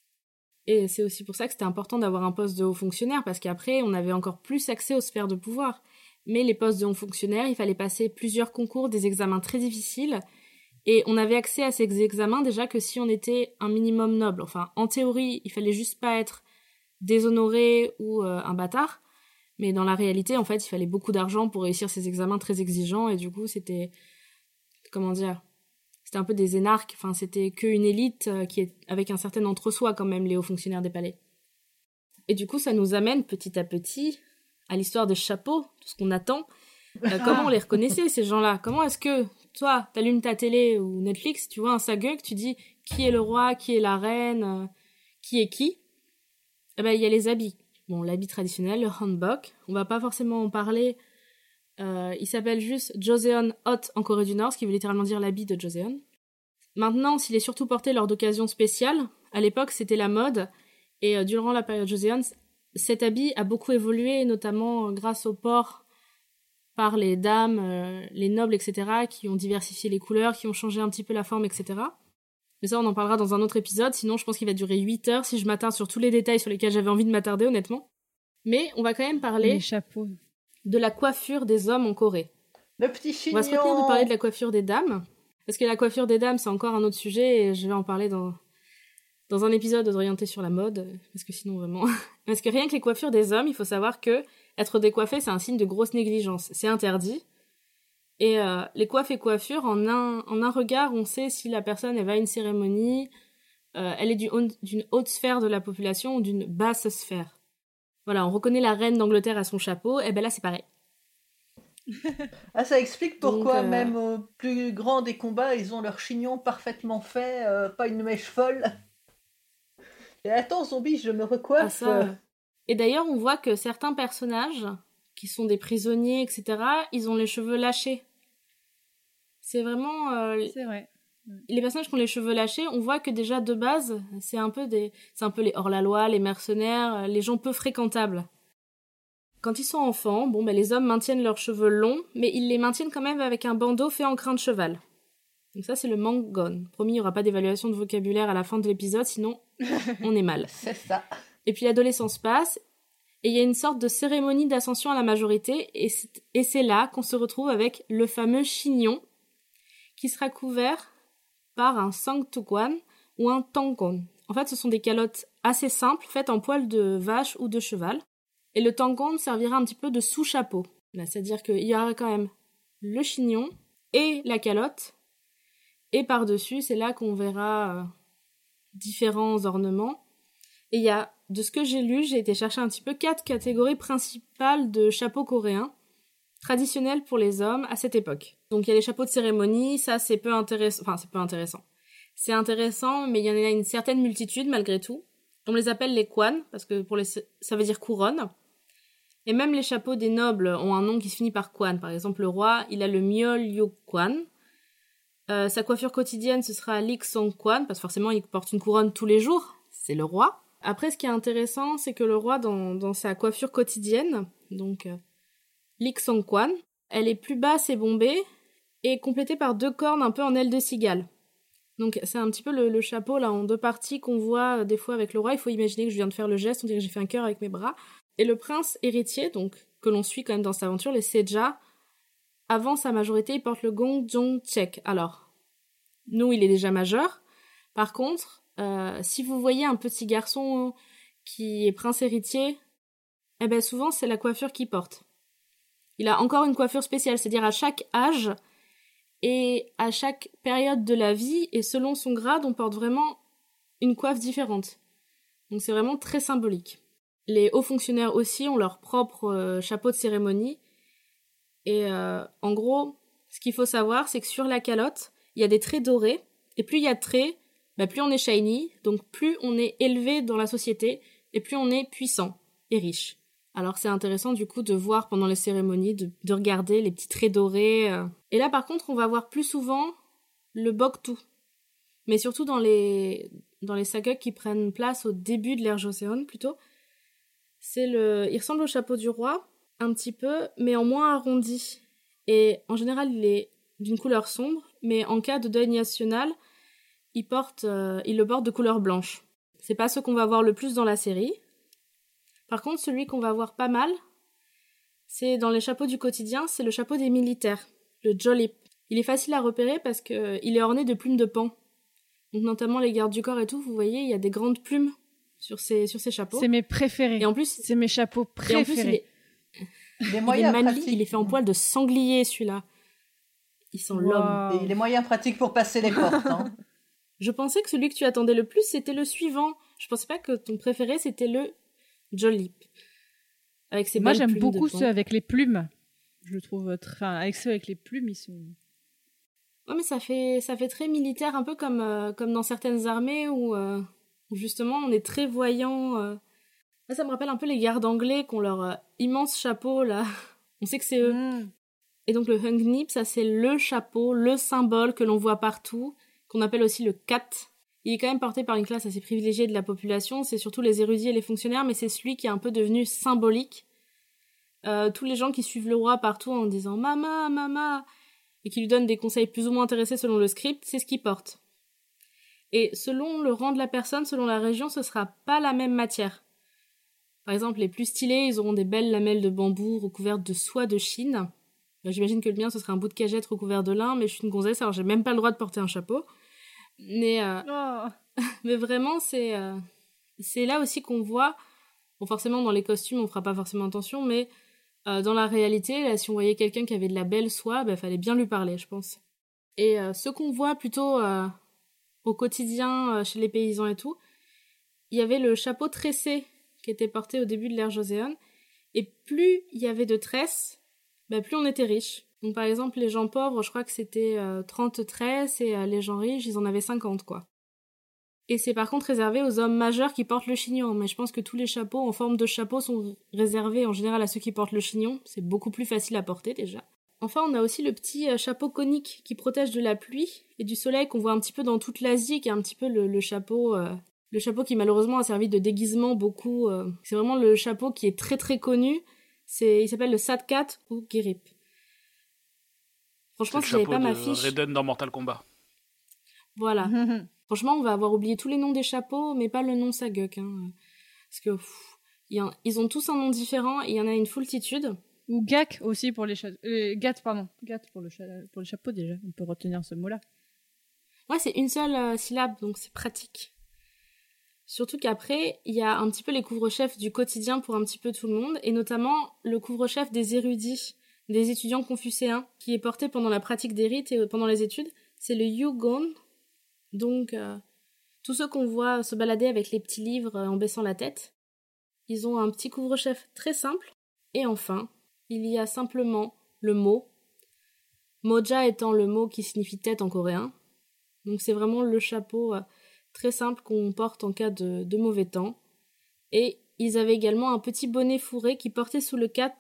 Et c'est aussi pour ça que c'était important d'avoir un poste de haut fonctionnaire, parce qu'après, on avait encore plus accès aux sphères de pouvoir. Mais les postes de haut fonctionnaire, il fallait passer plusieurs concours, des examens très difficiles. Et on avait accès à ces examens déjà que si on était un minimum noble. Enfin, en théorie, il fallait juste pas être déshonoré ou euh, un bâtard. Mais dans la réalité, en fait, il fallait beaucoup d'argent pour réussir ces examens très exigeants. Et du coup, c'était... Comment dire c'était un peu des énarques, enfin c'était qu'une élite euh, qui est avec un certain entre-soi quand même les hauts fonctionnaires des palais. Et du coup ça nous amène petit à petit à l'histoire des chapeaux, tout ce qu'on attend. Euh, comment on les reconnaissait ces gens-là? Comment est-ce que toi t'allumes ta télé ou Netflix, tu vois un saguk, tu dis qui est le roi, qui est la reine, euh, qui est qui? Eh ben il y a les habits. Bon l'habit traditionnel, le hanbok. On va pas forcément en parler. Euh, il s'appelle juste Joseon Hot en Corée du Nord, ce qui veut littéralement dire l'habit de Joseon. Maintenant, s'il est surtout porté lors d'occasions spéciales, à l'époque c'était la mode, et euh, durant la période Joseon, cet habit a beaucoup évolué, notamment grâce au port par les dames, euh, les nobles, etc., qui ont diversifié les couleurs, qui ont changé un petit peu la forme, etc. Mais ça, on en parlera dans un autre épisode, sinon je pense qu'il va durer 8 heures si je m'attarde sur tous les détails sur lesquels j'avais envie de m'attarder, honnêtement. Mais on va quand même parler Les chapeaux. de la coiffure des hommes en Corée. Le petit On chignon. va se retenir de parler de la coiffure des dames, parce que la coiffure des dames, c'est encore un autre sujet, et je vais en parler dans, dans un épisode orienté sur la mode, parce que sinon vraiment... parce que rien que les coiffures des hommes, il faut savoir que être décoiffé, c'est un signe de grosse négligence. C'est interdit. Et euh, les coiffes et coiffures, en un, en un regard, on sait si la personne, elle va à une cérémonie, euh, elle est du d'une haute sphère de la population ou d'une basse sphère. Voilà, on reconnaît la reine d'Angleterre à son chapeau, et ben là c'est pareil. Ah, ça explique pourquoi Donc, euh, même au plus grand des combats, ils ont leur chignon parfaitement fait, pas une mèche folle. Et attends, zombie, je me Ah, recoiffe. ça, euh. Et d'ailleurs, on voit que certains personnages, qui sont des prisonniers, etc., ils ont les cheveux lâchés. C'est vraiment... euh, C'est vrai. les personnages qui ont les cheveux lâchés, on voit que déjà de base, c'est un peu des, c'est un peu les hors-la-loi, les mercenaires, euh, les gens peu fréquentables. Quand ils sont enfants, bon, ben, les hommes maintiennent leurs cheveux longs, mais ils les maintiennent quand même avec un bandeau fait en crin de cheval. Donc ça, c'est le mangon. Promis, il n'y aura pas d'évaluation de vocabulaire à la fin de l'épisode, sinon on est mal. C'est ça. Et puis l'adolescence passe, et il y a une sorte de cérémonie d'ascension à la majorité, et c'est- là qu'on se retrouve avec le fameux chignon, qui sera couvert par un sangtukwan ou un tangon. En fait, ce sont des calottes assez simples, faites en poil de vache ou de cheval. Et le tangon servira un petit peu de sous-chapeau. Là, C'est-à-dire qu'il y aura quand même le chignon et la calotte. Et par-dessus, c'est là qu'on verra euh, différents ornements. Et il y a, de ce que j'ai lu, j'ai été chercher un petit peu quatre catégories principales de chapeaux coréens traditionnels pour les hommes à cette époque. Donc il y a les chapeaux de cérémonie, ça c'est peu intéressant, enfin c'est peu intéressant. C'est intéressant, mais il y en a une certaine multitude malgré tout. On les appelle les kwan parce que pour les ça veut dire couronne. Et même les chapeaux des nobles ont un nom qui se finit par kwan. Par exemple, le roi, il a le myol yo kwan. Euh, sa coiffure quotidienne, ce sera lik song kwan parce que forcément il porte une couronne tous les jours. C'est le roi. Après, ce qui est intéressant, c'est que le roi, dans, sa coiffure quotidienne, donc euh, kwan, elle est plus basse et bombée et complétée par deux cornes un peu en aile de cigale. Donc c'est un petit peu le, le chapeau là en deux parties qu'on voit euh, des fois avec le roi. Il faut imaginer que je viens de faire le geste, on dirait que j'ai fait un cœur avec mes bras. Et le prince héritier, donc que l'on suit quand même dans cette aventure, les Seja, avant sa majorité, il porte le gong Jong Chek. Alors, nous, il est déjà majeur. Par contre, euh, si vous voyez un petit garçon qui est prince héritier, eh ben souvent c'est la coiffure qu'il porte. Il a encore une coiffure spéciale, c'est-à-dire à chaque âge et à chaque période de la vie et selon son grade, on porte vraiment une coiffe différente. Donc c'est vraiment très symbolique. Les hauts fonctionnaires aussi ont leur propre euh, chapeau de cérémonie. Et euh, en gros, ce qu'il faut savoir, c'est que sur la calotte, il y a des traits dorés. Et plus il y a de traits, bah, plus on est shiny, donc plus on est élevé dans la société, et plus on est puissant et riche. Alors c'est intéressant du coup de voir pendant les cérémonies, de, regarder les petits traits dorés. Euh. Et là par contre on va voir plus souvent le boktu. Mais surtout dans les, dans les qui prennent place au début de l'ère Joseon plutôt. C'est le, il ressemble au chapeau du roi, un petit peu, mais en moins arrondi. Et en général il est d'une couleur sombre, mais en cas de deuil national, il, porte, euh, il le porte de couleur blanche. C'est pas ce qu'on va voir le plus dans la série, par contre, celui qu'on va voir pas mal, c'est dans les chapeaux du quotidien, c'est le chapeau des militaires, le jolip. Il est facile à repérer parce qu'il euh, est orné de plumes de pan. Donc notamment les gardes du corps et tout, vous voyez, il y a des grandes plumes sur ces, sur ces chapeaux. C'est mes préférés. Et en plus, c'est mes chapeaux préférés. il est, il est fait en poil de sanglier celui-là. Il sent l'homme. Il est moyen pratique pour passer les portes. Hein. Je pensais que celui que tu attendais le plus, c'était le suivant. Je pensais pas que ton préféré, c'était le Jolly. Avec ses Moi, j'aime beaucoup ceux avec les plumes. Je le trouve très. Avec ceux avec les plumes, ils sont. Ouais, mais ça fait, ça fait très militaire, un peu comme, euh, comme dans certaines armées où, euh, où, justement on est très voyant. Euh. ça me rappelle un peu les gardes anglais qui ont leur immense chapeau là. On sait que c'est eux. Mm. Et donc le Nip, ça c'est le chapeau, le symbole que l'on voit partout, qu'on appelle aussi le cat il est quand même porté par une classe assez privilégiée de la population, c'est surtout les érudits et les fonctionnaires, mais c'est celui qui est un peu devenu symbolique. Euh, tous les gens qui suivent le roi partout en disant Mama, Mama, et qui lui donnent des conseils plus ou moins intéressés selon le script, c'est ce qu'il porte. Et selon le rang de la personne, selon la région, ce sera pas la même matière. Par exemple, les plus stylés, ils auront des belles lamelles de bambou recouvertes de soie de Chine. J'imagine que le mien, ce serait un bout de cagette recouvert de lin, mais je suis une gonzesse, alors j'ai même pas le droit de porter un chapeau. Mais, euh, oh. mais vraiment, c'est euh, c'est là aussi qu'on voit. Bon, forcément, dans les costumes, on fera pas forcément attention, mais euh, dans la réalité, là, si on voyait quelqu'un qui avait de la belle soie, il bah, fallait bien lui parler, je pense. Et ce qu'on voit plutôt au quotidien chez les paysans et tout, il y avait le chapeau tressé qui était porté au début de l'ère Joséon. Et plus il y avait de tresses, bah, plus on était riche. Par exemple, les gens pauvres, je crois que c'était 30 euh, tresses et euh, les gens riches, ils en avaient 50 quoi. Et c'est par contre réservé aux hommes majeurs qui portent le chignon, mais je pense que tous les chapeaux en forme de chapeau sont réservés en général à ceux qui portent le chignon, c'est beaucoup plus facile à porter déjà. Enfin, on a aussi le petit euh, chapeau conique qui protège de la pluie et du soleil qu'on voit un petit peu dans toute l'Asie, qui est un petit peu le, chapeau le chapeau qui malheureusement a servi de déguisement beaucoup. c'est vraiment le chapeau qui est très très connu. C'est, il s'appelle le Satkat ou Girip. Franchement, si j'avais pas ma fiche. Raiden dans Mortal Kombat. Voilà. Franchement, on va avoir oublié tous les noms des chapeaux, mais pas le nom Saguk. Hein. Parce que ils ont tous un nom différent et il y en a une foultitude. Ou Gak aussi pour les chapeaux. Euh, Gat, pardon. Gat pour le, pour le chapeau déjà. On peut retenir ce mot-là. Ouais, c'est une seule euh, syllabe, donc c'est pratique. Surtout qu'après, il y a un petit peu les couvre-chefs du quotidien pour un petit peu tout le monde, et notamment le couvre-chef des érudits des étudiants confucéens qui est porté pendant la pratique des rites et pendant les études, c'est le Yugon. Donc, euh, tous ceux qu'on voit se balader avec les petits livres euh, en baissant la tête, ils ont un petit couvre-chef très simple. Et enfin, il y a simplement le mot, moja étant le mot qui signifie tête en coréen. Donc c'est vraiment le chapeau euh, très simple qu'on porte en cas de, de mauvais temps. Et ils avaient également un petit bonnet fourré qui portait sous le cat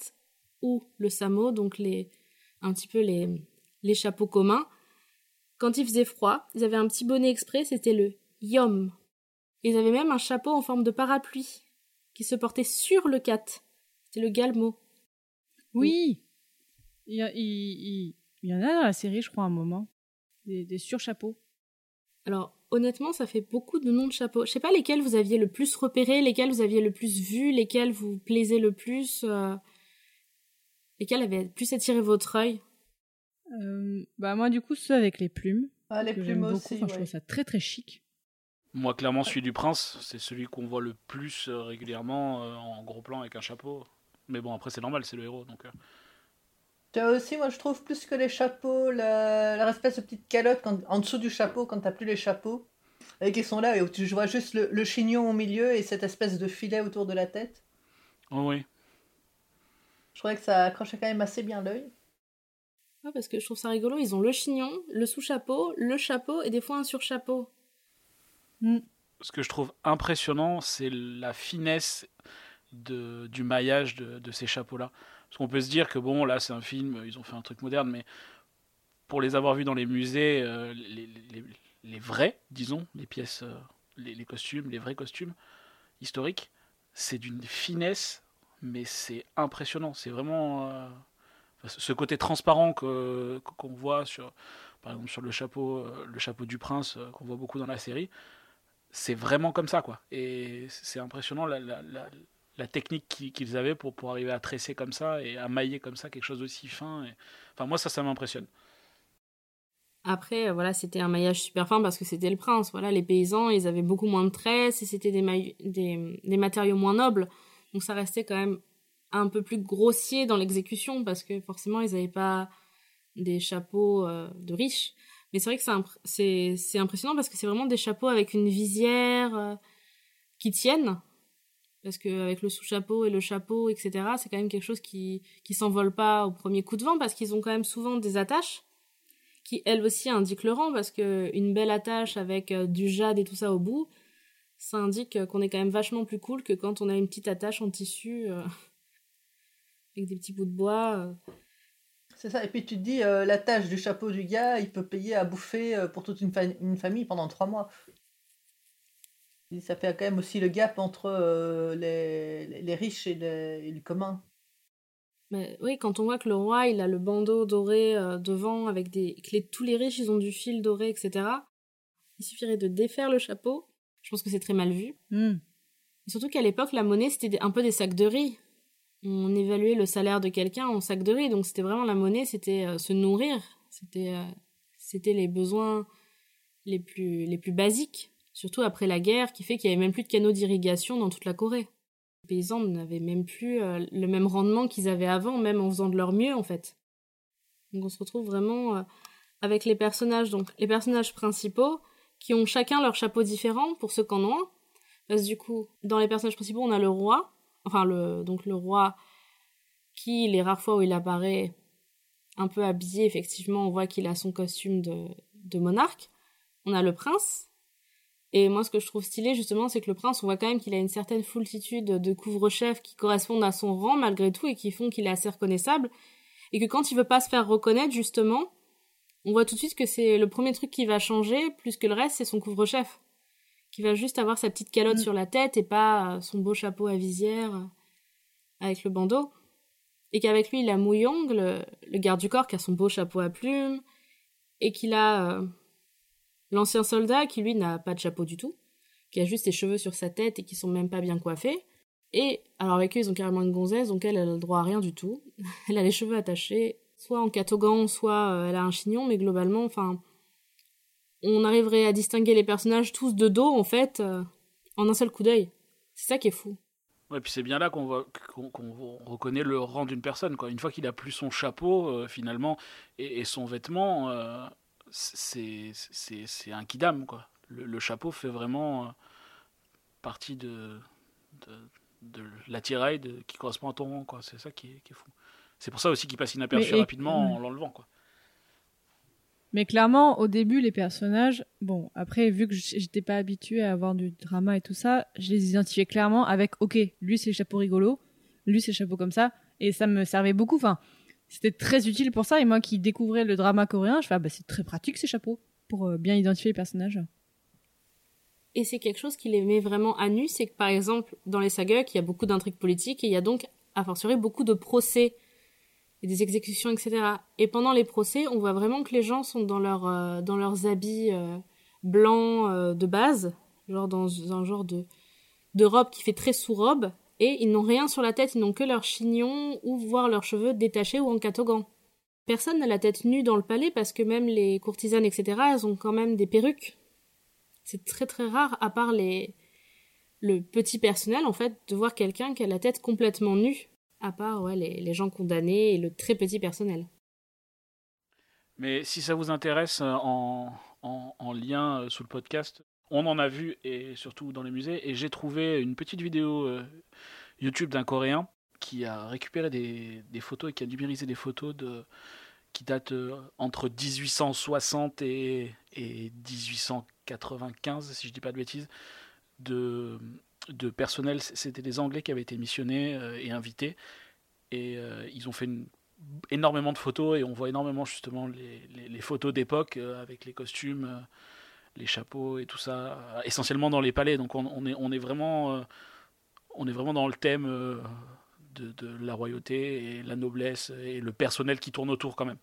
ou le samo, donc les, un petit peu les, les chapeaux communs. Quand il faisait froid, ils avaient un petit bonnet exprès, c'était le yom. Ils avaient même un chapeau en forme de parapluie qui se portait sur le cat. C'était le galmo. Oui. Il y, a, il, y, en a dans la série, je crois, un moment. Des, des surchapeaux. Alors, honnêtement, ça fait beaucoup de noms de chapeaux. Je sais pas lesquels vous aviez le plus repéré, lesquels vous aviez le plus vu, lesquels vous plaisez le plus. Euh, Lesquels avaient plus attiré votre œil? Euh, bah moi du coup ceux avec les plumes. Ah, les plumes aussi. Enfin, je trouve ça très très chic. Moi, clairement, celui du prince, c'est celui qu'on voit le plus euh, régulièrement euh, en gros plan avec un chapeau. Mais bon, après, c'est normal, c'est le héros. Donc, euh, as aussi, moi je trouve, plus que les chapeaux, la, la espèce de petite calotte quand- en dessous du chapeau quand t'as plus les chapeaux. Et qui sont là et où tu vois juste le, le chignon au milieu et cette espèce de filet autour de la tête. oh, oui. Je trouvais que ça accrochait quand même assez bien l'œil. Ouais, parce que je trouve ça rigolo. Ils ont le chignon, le sous-chapeau, le chapeau et des fois un sur-chapeau. Ce que je trouve impressionnant, c'est la finesse de, du maillage de, de ces chapeaux-là. Parce qu'on peut se dire que, bon, là, c'est un film, ils ont fait un truc moderne, mais pour les avoir vus dans les musées, euh, les, les- les vrais, disons, les pièces, euh, les, les costumes, les vrais costumes historiques, c'est d'une finesse, mais c'est impressionnant. C'est vraiment euh, ce côté transparent qu'on voit sur, par exemple, sur le chapeau, euh, le chapeau du prince euh, qu'on voit beaucoup dans la série. C'est vraiment comme ça, quoi. Et c'est impressionnant la, technique qu'ils avaient pour, pour arriver à tresser comme ça et à mailler comme ça quelque chose d'aussi fin. Enfin, moi, ça, ça m'impressionne. Après, voilà, c'était un maillage super fin parce que c'était le prince. Voilà, les paysans, ils avaient beaucoup moins de tresses et c'était des matériaux moins nobles. Donc ça restait quand même un peu plus grossier dans l'exécution parce que forcément, ils n'avaient pas des chapeaux euh, de riches. Mais c'est vrai que c'est impr- c'est c'est impressionnant parce que c'est vraiment des chapeaux avec une visière euh, qui tiennent. Parce qu'avec le sous-chapeau et le chapeau, etc., c'est quand même quelque chose qui qui s'envole pas au premier coup de vent parce qu'ils ont quand même souvent des attaches qui elle aussi indique le rang parce que une belle attache avec euh, du jade et tout ça au bout, ça indique euh, qu'on est quand même vachement plus cool que quand on a une petite attache en tissu euh, avec des petits bouts de bois. euh. C'est ça. Et puis tu te dis, euh, la tâche du chapeau du gars, il peut payer à bouffer pour toute une, fa- une famille pendant trois mois. Et ça fait quand même aussi le gap entre les, riches et, les- et le commun. Mais oui, quand on voit que le roi, il a le bandeau doré devant avec des que les tous les riches, ils ont du fil doré, etc. Il suffirait de défaire le chapeau. Je pense que c'est très mal vu. Hmm. Et surtout qu'à l'époque, la monnaie, c'était un peu des sacs de riz. On évaluait le salaire de quelqu'un en sacs de riz, donc c'était vraiment la monnaie, c'était euh, se nourrir. C'était euh, c'était les besoins les plus, les plus basiques, surtout après la guerre, qui fait qu'il y avait même plus de canaux d'irrigation dans toute la Corée. Les paysans n'avaient même plus euh, le même rendement qu'ils avaient avant, même en faisant de leur mieux, en fait. Donc on se retrouve vraiment avec les personnages, donc les personnages principaux, qui ont chacun leur chapeau différent pour ceux qu'en ont. Parce que du coup, dans les personnages principaux, on a le roi, enfin le donc le roi qui les rares fois où il apparaît un peu habillé, effectivement, on voit qu'il a son costume de, de monarque. On a le prince. Et moi, ce que je trouve stylé, justement, c'est que le prince, on voit quand même qu'il a une certaine foultitude de couvre-chefs qui correspondent à son rang, malgré tout, et qui font qu'il est assez reconnaissable. Et que quand il veut pas se faire reconnaître, justement, on voit tout de suite que c'est le premier truc qui va changer, plus que le reste, c'est son couvre-chef. Qui va juste avoir sa petite calotte Mm. sur la tête et pas euh, son beau chapeau à visière euh, avec le bandeau. Et qu'avec lui, il a Mouyong, le, le garde du corps, qui a son beau chapeau à plumes, et qu'il a euh, l'ancien soldat qui, lui, n'a pas de chapeau du tout, qui a juste ses cheveux sur sa tête et qui sont même pas bien coiffés. Et alors avec eux, ils ont carrément une gonzesse, donc elle, elle a le droit à rien du tout. Elle a les cheveux attachés, soit en catogan, soit euh, elle a un chignon, mais globalement, enfin, on arriverait à distinguer les personnages tous de dos, en fait, euh, en un seul coup d'œil. C'est ça qui est fou. Ouais, puis c'est bien là qu'on qu'on qu'on reconnaît le rang d'une personne. Quoi. Une fois qu'il a plus son chapeau, euh, finalement, et, son vêtement, c'est un kidam. Quoi. Le, chapeau fait vraiment partie de, de, l'attirail qui correspond à ton rang. C'est ça qui est, qui est fou. C'est pour ça aussi qu'il passe inaperçu Mais- et- rapidement en l'enlevant. quoi. Mais clairement, au début, les personnages, bon, après, vu que j'étais pas habituée à avoir du drama et tout ça, je les identifiais clairement avec, ok, lui c'est le chapeau rigolo, lui c'est le chapeau comme ça, et ça me servait beaucoup. Enfin, c'était très utile pour ça. Et moi qui découvrais le drama coréen, je fais, ah, bah, c'est très pratique ces chapeaux pour euh, bien identifier les personnages. Et c'est quelque chose qui les met vraiment à nu, c'est que par exemple, dans les sagas, il y a beaucoup d'intrigues politiques et il y a donc, a fortiori, beaucoup de procès des exécutions, etc. Et pendant les procès, on voit vraiment que les gens sont dans, euh, dans leurs habits euh, blancs euh, de base, genre dans un genre de, robe qui fait très sous-robe, et ils n'ont rien sur la tête, ils n'ont que leur chignon ou voir leurs cheveux détachés ou en catogan. Personne n'a la tête nue dans le palais parce que même les courtisanes, etc., elles ont quand même des perruques. C'est très très rare, à part les... le petit personnel, en fait, de voir quelqu'un qui a la tête complètement nue, à part les, gens condamnés et le très petit personnel. Mais si ça vous intéresse euh, en, en, en lien euh, sous le podcast, on en a vu et surtout dans les musées. Et j'ai trouvé une petite vidéo euh, YouTube d'un Coréen qui a récupéré des, photos et qui a numérisé des photos qui datent entre 1860 et, et 1895, si je dis pas de bêtises, de, de personnel. C'était des Anglais qui avaient été missionnés euh, et invités. Et euh, ils ont fait énormément de photos et on voit énormément justement les, photos d'époque euh, avec les costumes, les chapeaux et tout ça, essentiellement dans les palais. Donc on, est, on est vraiment, on est vraiment dans le thème de, de, la royauté et la noblesse et le personnel qui tourne autour quand même.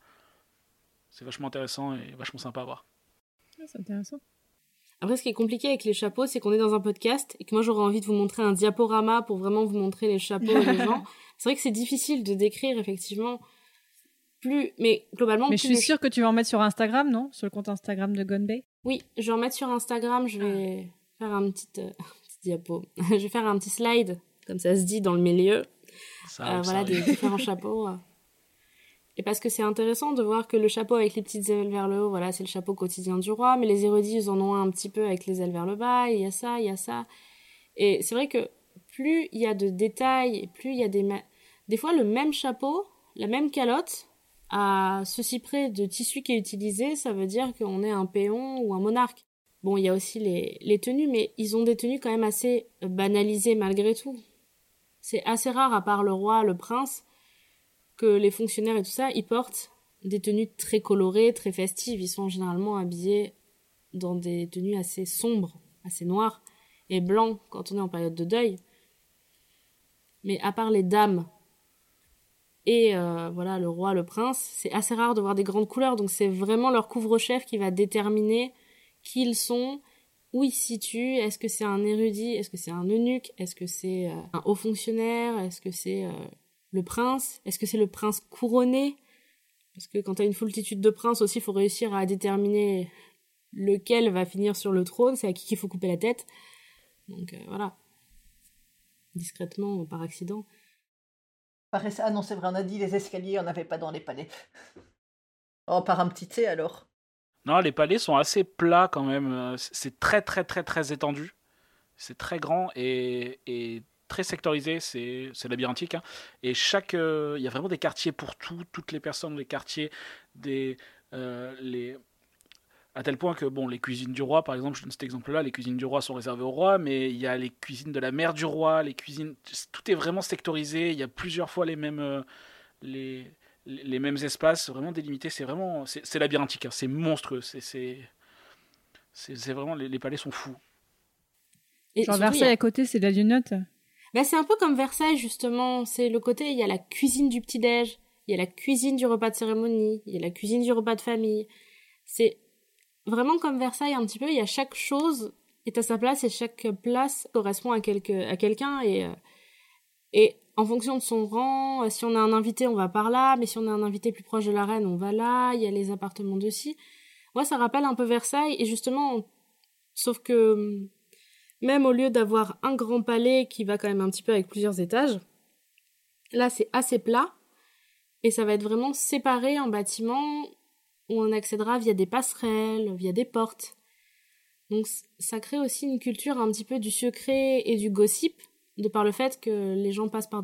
C'est vachement intéressant et vachement sympa à voir. Ah, c'est intéressant. Après, ce qui est compliqué avec les chapeaux, c'est qu'on est dans un podcast et que moi j'aurais envie de vous montrer un diaporama pour vraiment vous montrer les chapeaux des gens. C'est vrai que c'est difficile de décrire effectivement plus, mais globalement. Mais je suis sûre que tu vas en mettre sur Instagram, non? Sur le compte Instagram de Gone Bay Oui, je vais en mettre sur Instagram. Je vais ah. faire un petit, euh, petit diapo. je vais faire un petit slide, comme ça se dit dans le milieu. Ça, euh, voilà, des différents chapeaux. Et parce que c'est intéressant de voir que le chapeau avec les petites ailes vers le haut, voilà, c'est le chapeau quotidien du roi, mais les érudits, ils en ont un, petit peu avec les ailes vers le bas, il y a ça, il y a ça. Et c'est vrai que plus il y a de détails, plus il y a des... Des fois, le même chapeau, la même calotte, à ceci près de tissu qui est utilisé, ça veut dire qu'on est un péon ou un monarque. Bon, il y a aussi les, les tenues, mais ils ont des tenues quand même assez banalisées malgré tout. C'est assez rare, à part le roi, le prince, que les fonctionnaires et tout ça, ils portent des tenues très colorées, très festives. Ils sont généralement habillés dans des tenues assez sombres, assez noires et blancs quand on est en période de deuil. Mais à part les dames et euh, voilà le roi, le prince, c'est assez rare de voir des grandes couleurs. Donc c'est vraiment leur couvre-chef qui va déterminer qui ils sont, où ils se situent. Est-ce que c'est un érudit? Est-ce que c'est un eunuque? Est-ce que c'est euh, un haut fonctionnaire? Est-ce que c'est euh, le prince Est-ce que c'est le prince couronné? Parce que quand t'as une foultitude de princes aussi, il faut réussir à déterminer lequel va finir sur le trône, c'est à qui qu'il faut couper la tête. Donc euh, voilà. Discrètement, par accident. Ah non, c'est vrai, on a dit les escaliers, on n'avait pas dans les palais. Oh, par un petit T alors. Non, les palais sont assez plats quand même. C'est très très très très étendu. C'est très grand et, et très sectorisé, c'est labyrinthique. Hein. Et chaque, il euh, y a vraiment des quartiers pour tout, toutes les personnes, les quartiers, des, euh, les, à tel point que bon, les cuisines du roi, par exemple, je donne cet exemple-là, les cuisines du roi sont réservées au roi, mais il y a les cuisines de la mère du roi, les cuisines, tout est vraiment sectorisé. Il y a plusieurs fois les mêmes, euh, les, les mêmes espaces, vraiment délimités. C'est vraiment, c'est labyrinthique, hein. c'est monstrueux. C'est, c'est vraiment, les, les, palais sont fous. Et Genre Versailles a... à côté, c'est de la Dunote. Bah, c'est un peu comme Versailles justement. C'est le côté, il y a la cuisine du petit déj, il y a la cuisine du repas de cérémonie, il y a la cuisine du repas de famille. C'est vraiment comme Versailles un petit peu, il y a chaque chose est à sa place et chaque place correspond à quelque à quelqu'un et euh, et en fonction de son rang, si on a un invité, on va par là, mais si on a un invité plus proche de la reine, on va là, il y a les appartements dessus. Moi, ça rappelle un peu Versailles et justement sauf que même au lieu d'avoir un grand palais qui va quand même un petit peu avec plusieurs étages, là c'est assez plat et ça va être vraiment séparé en bâtiments où on accédera via des passerelles, via des portes. Donc ça crée aussi une culture un petit peu du secret et du gossip, de par le fait que les gens passent par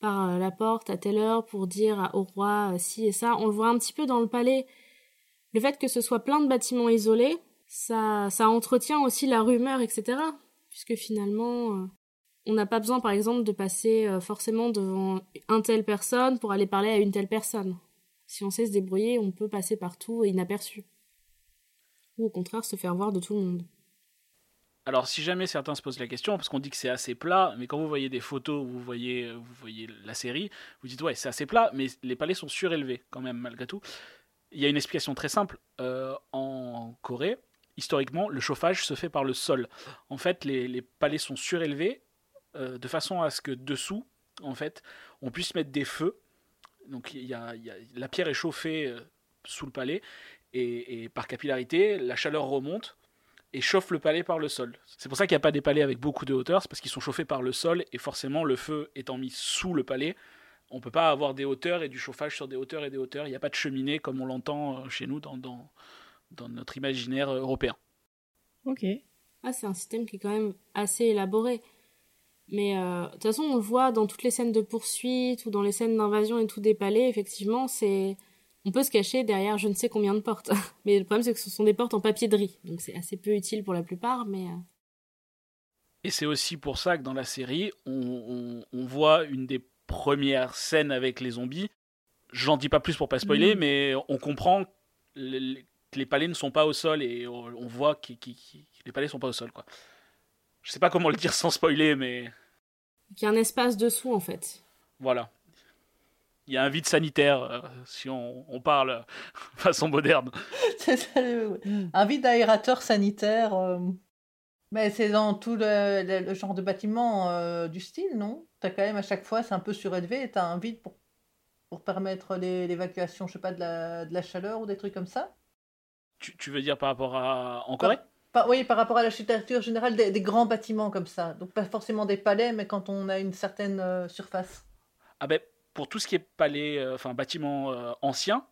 par la porte à telle heure pour dire au roi ci et ça. On le voit un petit peu dans le palais. Le fait que ce soit plein de bâtiments isolés, ça, ça entretient aussi la rumeur, etc. Puisque finalement, on n'a pas besoin, par exemple, de passer forcément devant une telle personne pour aller parler à une telle personne. Si on sait se débrouiller, on peut passer partout inaperçu. Ou au contraire, se faire voir de tout le monde. Alors, si jamais certains se posent la question, parce qu'on dit que c'est assez plat, mais quand vous voyez des photos, vous voyez, vous voyez la série, vous dites ouais, c'est assez plat, mais les palais sont surélevés quand même, malgré tout. Il y a une explication très simple. Euh, en Corée, historiquement, le chauffage se fait par le sol. En fait, les, palais sont surélevés euh, de façon à ce que dessous, en fait, on puisse mettre des feux. Donc la pierre est chauffée euh, sous le palais et, par capillarité, la chaleur remonte et chauffe le palais par le sol. C'est pour ça qu'il n'y a pas des palais avec beaucoup de hauteur, c'est parce qu'ils sont chauffés par le sol et forcément le feu étant mis sous le palais, on peut pas avoir des hauteurs et du chauffage sur des hauteurs et des hauteurs. Il n'y a pas de cheminée comme on l'entend euh, chez nous dans, dans notre imaginaire euh, européen. Ok. Ah, c'est un système qui est quand même assez élaboré. Mais euh, de toute façon, on le voit dans toutes les scènes de poursuite ou dans les scènes d'invasion et tout des palais, effectivement, c'est. On peut se cacher derrière je ne sais combien de portes. mais le problème, c'est que ce sont des portes en papier de riz. Donc c'est assez peu utile pour la plupart, mais. euh, Et c'est aussi pour ça que dans la série, on, on- on voit une des premières scènes avec les zombies. J'en dis pas plus pour pas spoiler, Mhm. mais on comprend que les palais ne sont pas au sol et on, voit que les palais sont pas au sol. Quoi. Je sais pas comment le dire sans spoiler, mais qu'il y a un espace dessous, en fait. voilà. Il y a un vide sanitaire, euh, si on, on parle euh, façon moderne. C'est ça, le-. Un vide aérateur sanitaire. euh, Mais c'est dans tout le, le- le genre de bâtiment euh, du style, non? T'as quand même à chaque fois, c'est un peu surélevé et t'as un vide pour, pour permettre l'évacuation, je sais pas, de la, de la chaleur ou des trucs comme ça? Tu, tu veux dire par rapport à en Corée? Par- Oui, par rapport à l'architecture générale des, des grands bâtiments comme ça. Donc pas forcément des palais, mais quand on a une certaine euh, surface. Ah ben, pour tout ce qui est palais, euh, enfin bâtiment euh, ancien,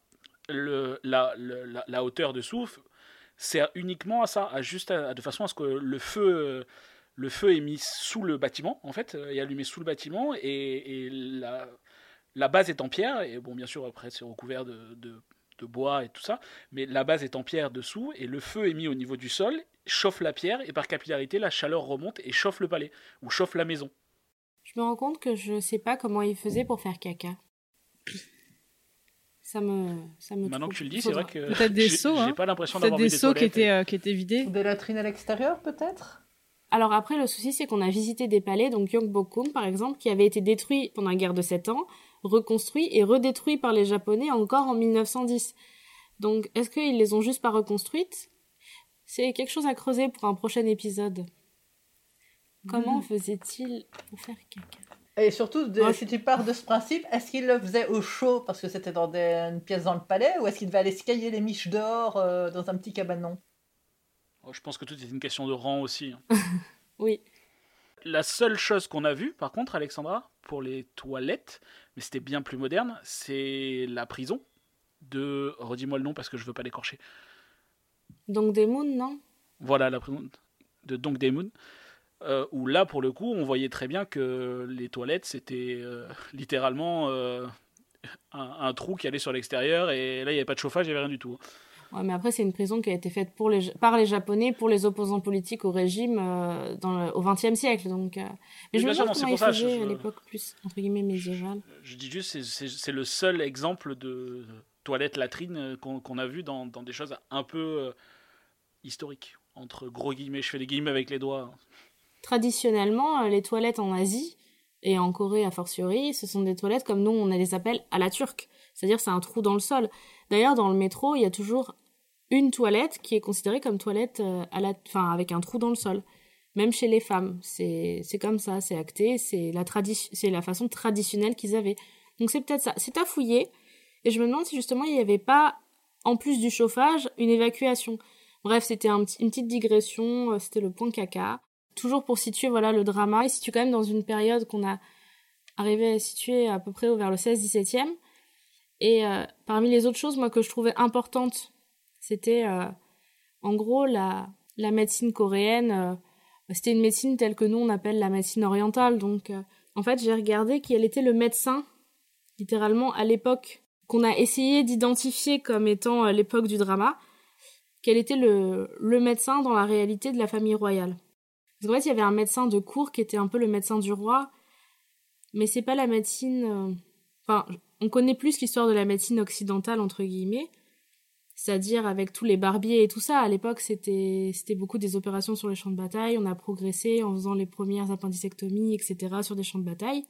le, la, le- la, la hauteur dessous f- sert uniquement à ça, à juste à- de façon à ce que le feu, euh, le feu est mis sous le bâtiment, en fait, est allumé sous le bâtiment, et, et la, la base est en pierre, et bon, bien sûr, après, c'est recouvert de, de, de bois et tout ça, mais la base est en pierre dessous, et le feu est mis au niveau du sol, chauffe la pierre, et par capillarité, la chaleur remonte et chauffe le palais, ou chauffe la maison. Je me rends compte que je sais pas comment ils faisaient pour faire caca. Ça me. Ça me Maintenant que tu le dis, c'est vrai que Peut-être des j'ai- seaux, j'ai hein. pas l'impression d'avoir des seaux qui toilettes. étaient, euh, qui étaient vidés. Des latrines à l'extérieur, peut-être? Alors après, le souci, c'est qu'on a visité des palais, donc Gyeongbokgung, par exemple, qui avait été détruit pendant la guerre de 7 ans, reconstruit et redétruit par les Japonais encore en 1910. Donc, est-ce qu'ils les ont juste pas reconstruites? C'est quelque chose à creuser pour un prochain épisode. Comment faisait-il pour faire caca? Et surtout, de- si tu pars de ce principe, est-ce qu'il le faisait au chaud parce que c'était dans des- une pièce dans le palais ou est-ce qu'il devait aller scailler les miches dehors euh, dans un petit cabanon? Oh, je pense que tout est une question de rang aussi. hein. Oui. La seule chose qu'on a vue, par contre, Alexandra, pour les toilettes, mais c'était bien plus moderne, c'est la prison de. Redis-moi le nom parce que je veux pas l'écorcher. Donc des non? Voilà, la prison de Dong Daemun. Euh, où là, pour le coup, on voyait très bien que les toilettes, c'était euh, littéralement euh, un, un trou qui allait sur l'extérieur, et là, il n'y avait pas de chauffage, il n'y avait rien du tout. Ouais, mais après, c'est une prison qui a été faite pour les, par les Japonais pour les opposants politiques au régime euh, dans le- au XXe siècle. Donc, euh, Mais je me demande comment ils ça, faisaient je- à l'époque plus, entre guillemets, médiévale. Je dis juste, c'est- le seul exemple de toilette-latrine euh, qu'on a vu dans, dans des choses un peu euh, historiques. Entre gros guillemets, je fais des guillemets avec les doigts. Traditionnellement, euh, les toilettes en Asie et en Corée a fortiori, ce sont des toilettes comme nous on les appelle à la turque. C'est-à-dire c'est un trou dans le sol. D'ailleurs, dans le métro, il y a toujours une toilette qui est considérée comme toilette euh, à la, avec un trou dans le sol. Même chez les femmes, c'est comme ça, c'est acté, c'est la la façon traditionnelle qu'ils avaient. Donc c'est peut-être ça. C'est à fouiller. Et je me demande si justement il n'y avait pas, en plus du chauffage, une évacuation. Bref, c'était une petite digression. euh, C'était le point caca. Toujours pour situer voilà le drama. Il situe quand même dans une période qu'on a arrivé à situer à peu près vers le 16-17e. Et euh, parmi les autres choses, moi, que je trouvais importantes, c'était euh, en gros la, la médecine coréenne. euh, c'était une médecine telle que nous, on appelle la médecine orientale. Donc, en fait, j'ai regardé quel était le médecin, littéralement, à l'époque qu'on a essayé d'identifier comme étant l'époque du drama. Quel était le, le médecin dans la réalité de la famille royale. Parce qu'en fait, il y avait un médecin de cour qui était un peu le médecin du roi, mais c'est pas la médecine. Enfin, on connaît plus l'histoire de la médecine occidentale entre guillemets, c'est-à-dire avec tous les barbiers et tout ça. À l'époque, c'était beaucoup des opérations sur les champs de bataille. On a progressé en faisant les premières appendicectomies, etc. sur des champs de bataille.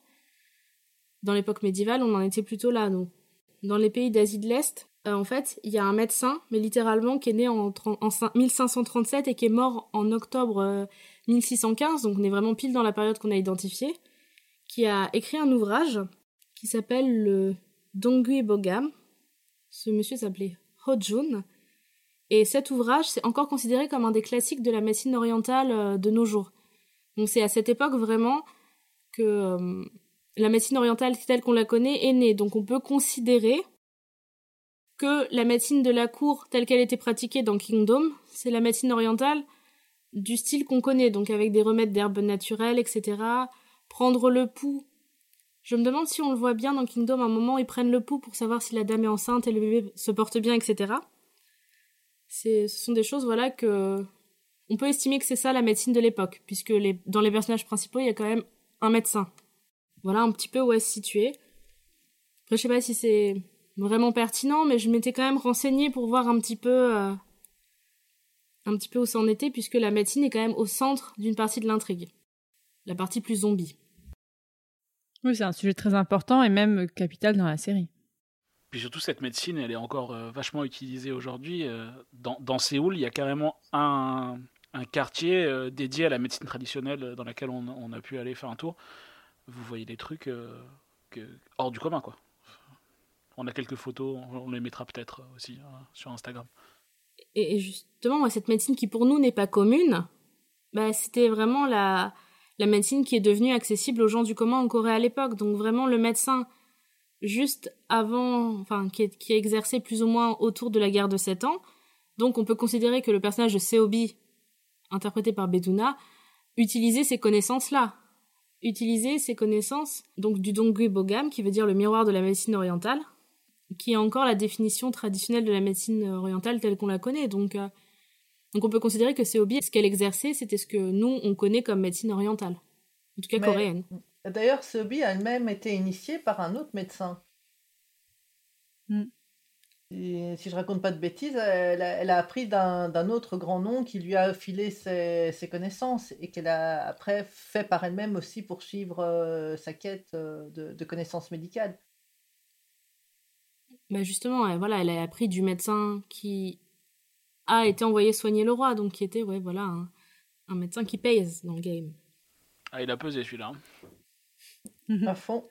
Dans l'époque médiévale, on en était plutôt là, nous. Dans les pays d'Asie de l'Est, euh, en fait, il y a un médecin, mais littéralement qui est né en, 30 en 5 1537 et qui est mort en octobre euh, 1615, donc on est vraiment pile dans la période qu'on a identifiée, qui a écrit un ouvrage qui s'appelle le Dongui Bogam. Ce monsieur s'appelait Ho-jun. Et cet ouvrage, c'est encore considéré comme un des classiques de la médecine orientale euh, de nos jours. Donc c'est à cette époque vraiment que euh, la médecine orientale telle qu'on la connaît est née. Donc on peut considérer que la médecine de la cour telle qu'elle était pratiquée dans Kingdom, c'est la médecine orientale du style qu'on connaît, donc avec des remèdes d'herbes naturelles, etc. Prendre le pouls. Je me demande si on le voit bien dans Kingdom, un moment, ils prennent le pouls pour savoir si la dame est enceinte et le bébé se porte bien, etc. ce sont des choses, voilà, que on peut estimer que c'est ça la médecine de l'époque, puisque dans les personnages principaux, il y a quand même un médecin. Voilà un petit peu où est situé. Après, je sais pas si c'est vraiment pertinent, mais je m'étais quand même renseignée pour voir un petit peu, euh, un petit peu où ça en était, puisque la médecine est quand même au centre d'une partie de l'intrigue, la partie plus zombie. Oui, c'est un sujet très important et même capital dans la série. Puis surtout, cette médecine, elle est encore euh, vachement utilisée aujourd'hui. Euh, dans, dans, Séoul, il y a carrément un, un quartier dédié à la médecine traditionnelle dans laquelle on, on, a pu aller faire un tour. Vous voyez des trucs que, hors du commun, quoi. On a quelques photos, on les mettra peut-être aussi hein, sur Instagram. Et justement, moi, cette médecine qui pour nous n'est pas commune, bah, c'était vraiment la, la médecine qui est devenue accessible aux gens du commun en Corée à l'époque. Donc vraiment le médecin juste avant, enfin qui, est, exercé plus ou moins autour de la guerre de 7 ans. Donc on peut considérer que le personnage de Seobi, interprété par Beduna, utilisait ces connaissances-là. Utilisait ces connaissances donc du Dongui Bogam, qui veut dire le miroir de la médecine orientale, qui est encore la définition traditionnelle de la médecine orientale telle qu'on la connaît. Donc, euh, donc on peut considérer que ce qu'elle exerçait, c'était ce que nous, on connaît comme médecine orientale. En tout cas Mais, coréenne. D'ailleurs, Seobi a elle-même été initiée par un autre médecin. Mm. Et, si je raconte pas de bêtises, elle a, elle a appris d'un autre grand nom qui lui a filé ses, ses connaissances et qu'elle a après fait par elle-même aussi poursuivre euh, sa quête euh, de, de connaissances médicales. Bah justement, voilà, elle a appris du médecin qui a été envoyé soigner le roi, donc qui était, ouais, voilà, un, un médecin qui pèse dans le game. Ah, il a pesé celui-là. À fond.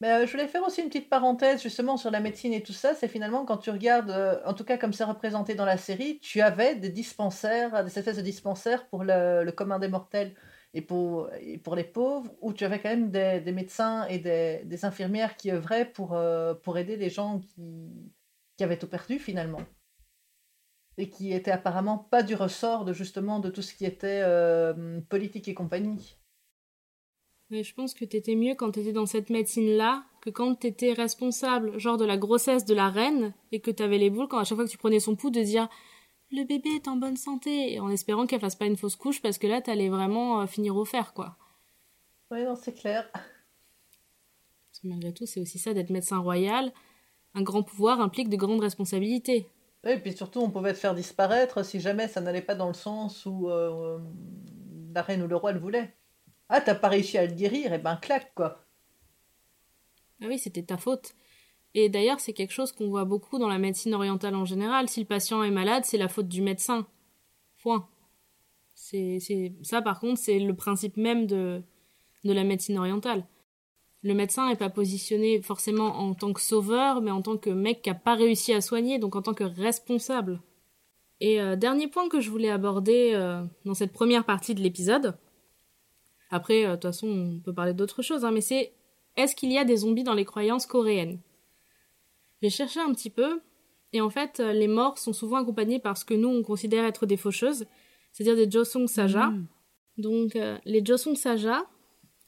Mais euh, je voulais faire aussi une petite parenthèse justement sur la médecine et tout ça. C'est finalement quand tu regardes, euh, en tout cas comme c'est représenté dans la série, tu avais des dispensaires, des espèces de dispensaires pour le, le commun des mortels et pour, et pour les pauvres, où tu avais quand même des, des médecins et des, des, infirmières qui œuvraient pour, euh, pour aider les gens qui, qui avaient tout perdu finalement. Et qui étaient apparemment pas du ressort de justement de tout ce qui était euh, politique et compagnie. Mais je pense que t'étais mieux quand t'étais dans cette médecine-là que quand t'étais responsable, genre de la grossesse de la reine, et que t'avais les boules quand à chaque fois que tu prenais son pouls de dire le bébé est en bonne santé, en espérant qu'elle fasse pas une fausse couche parce que là t'allais vraiment euh, finir au fer, quoi. Oui, non, c'est clair. Parce que malgré tout, c'est aussi ça d'être médecin royal. Un grand pouvoir implique de grandes responsabilités. Et puis surtout, on pouvait te faire disparaître si jamais ça n'allait pas dans le sens où euh, la reine ou le roi le voulait. Ah, t'as pas réussi à le guérir, et ben claque, quoi. Ah oui, c'était ta faute. Et d'ailleurs, c'est quelque chose qu'on voit beaucoup dans la médecine orientale en général. Si le patient est malade, c'est la faute du médecin. Point. C'est. Ça, par contre, c'est le principe même de la médecine orientale. Le médecin n'est pas positionné forcément en tant que sauveur, mais en tant que mec qui n'a pas réussi à soigner, donc en tant que responsable. Et euh, dernier point que je voulais aborder euh, dans cette première partie de l'épisode, après, euh, de toute façon, on peut parler d'autres choses, hein, mais c'est est-ce qu'il y a des zombies dans les croyances coréennes? J'ai cherché un petit peu, et en fait, les morts sont souvent accompagnés par ce que nous, on considère être des faucheuses, c'est-à-dire des Josung Saja. Mm. Donc, les Josung Saja,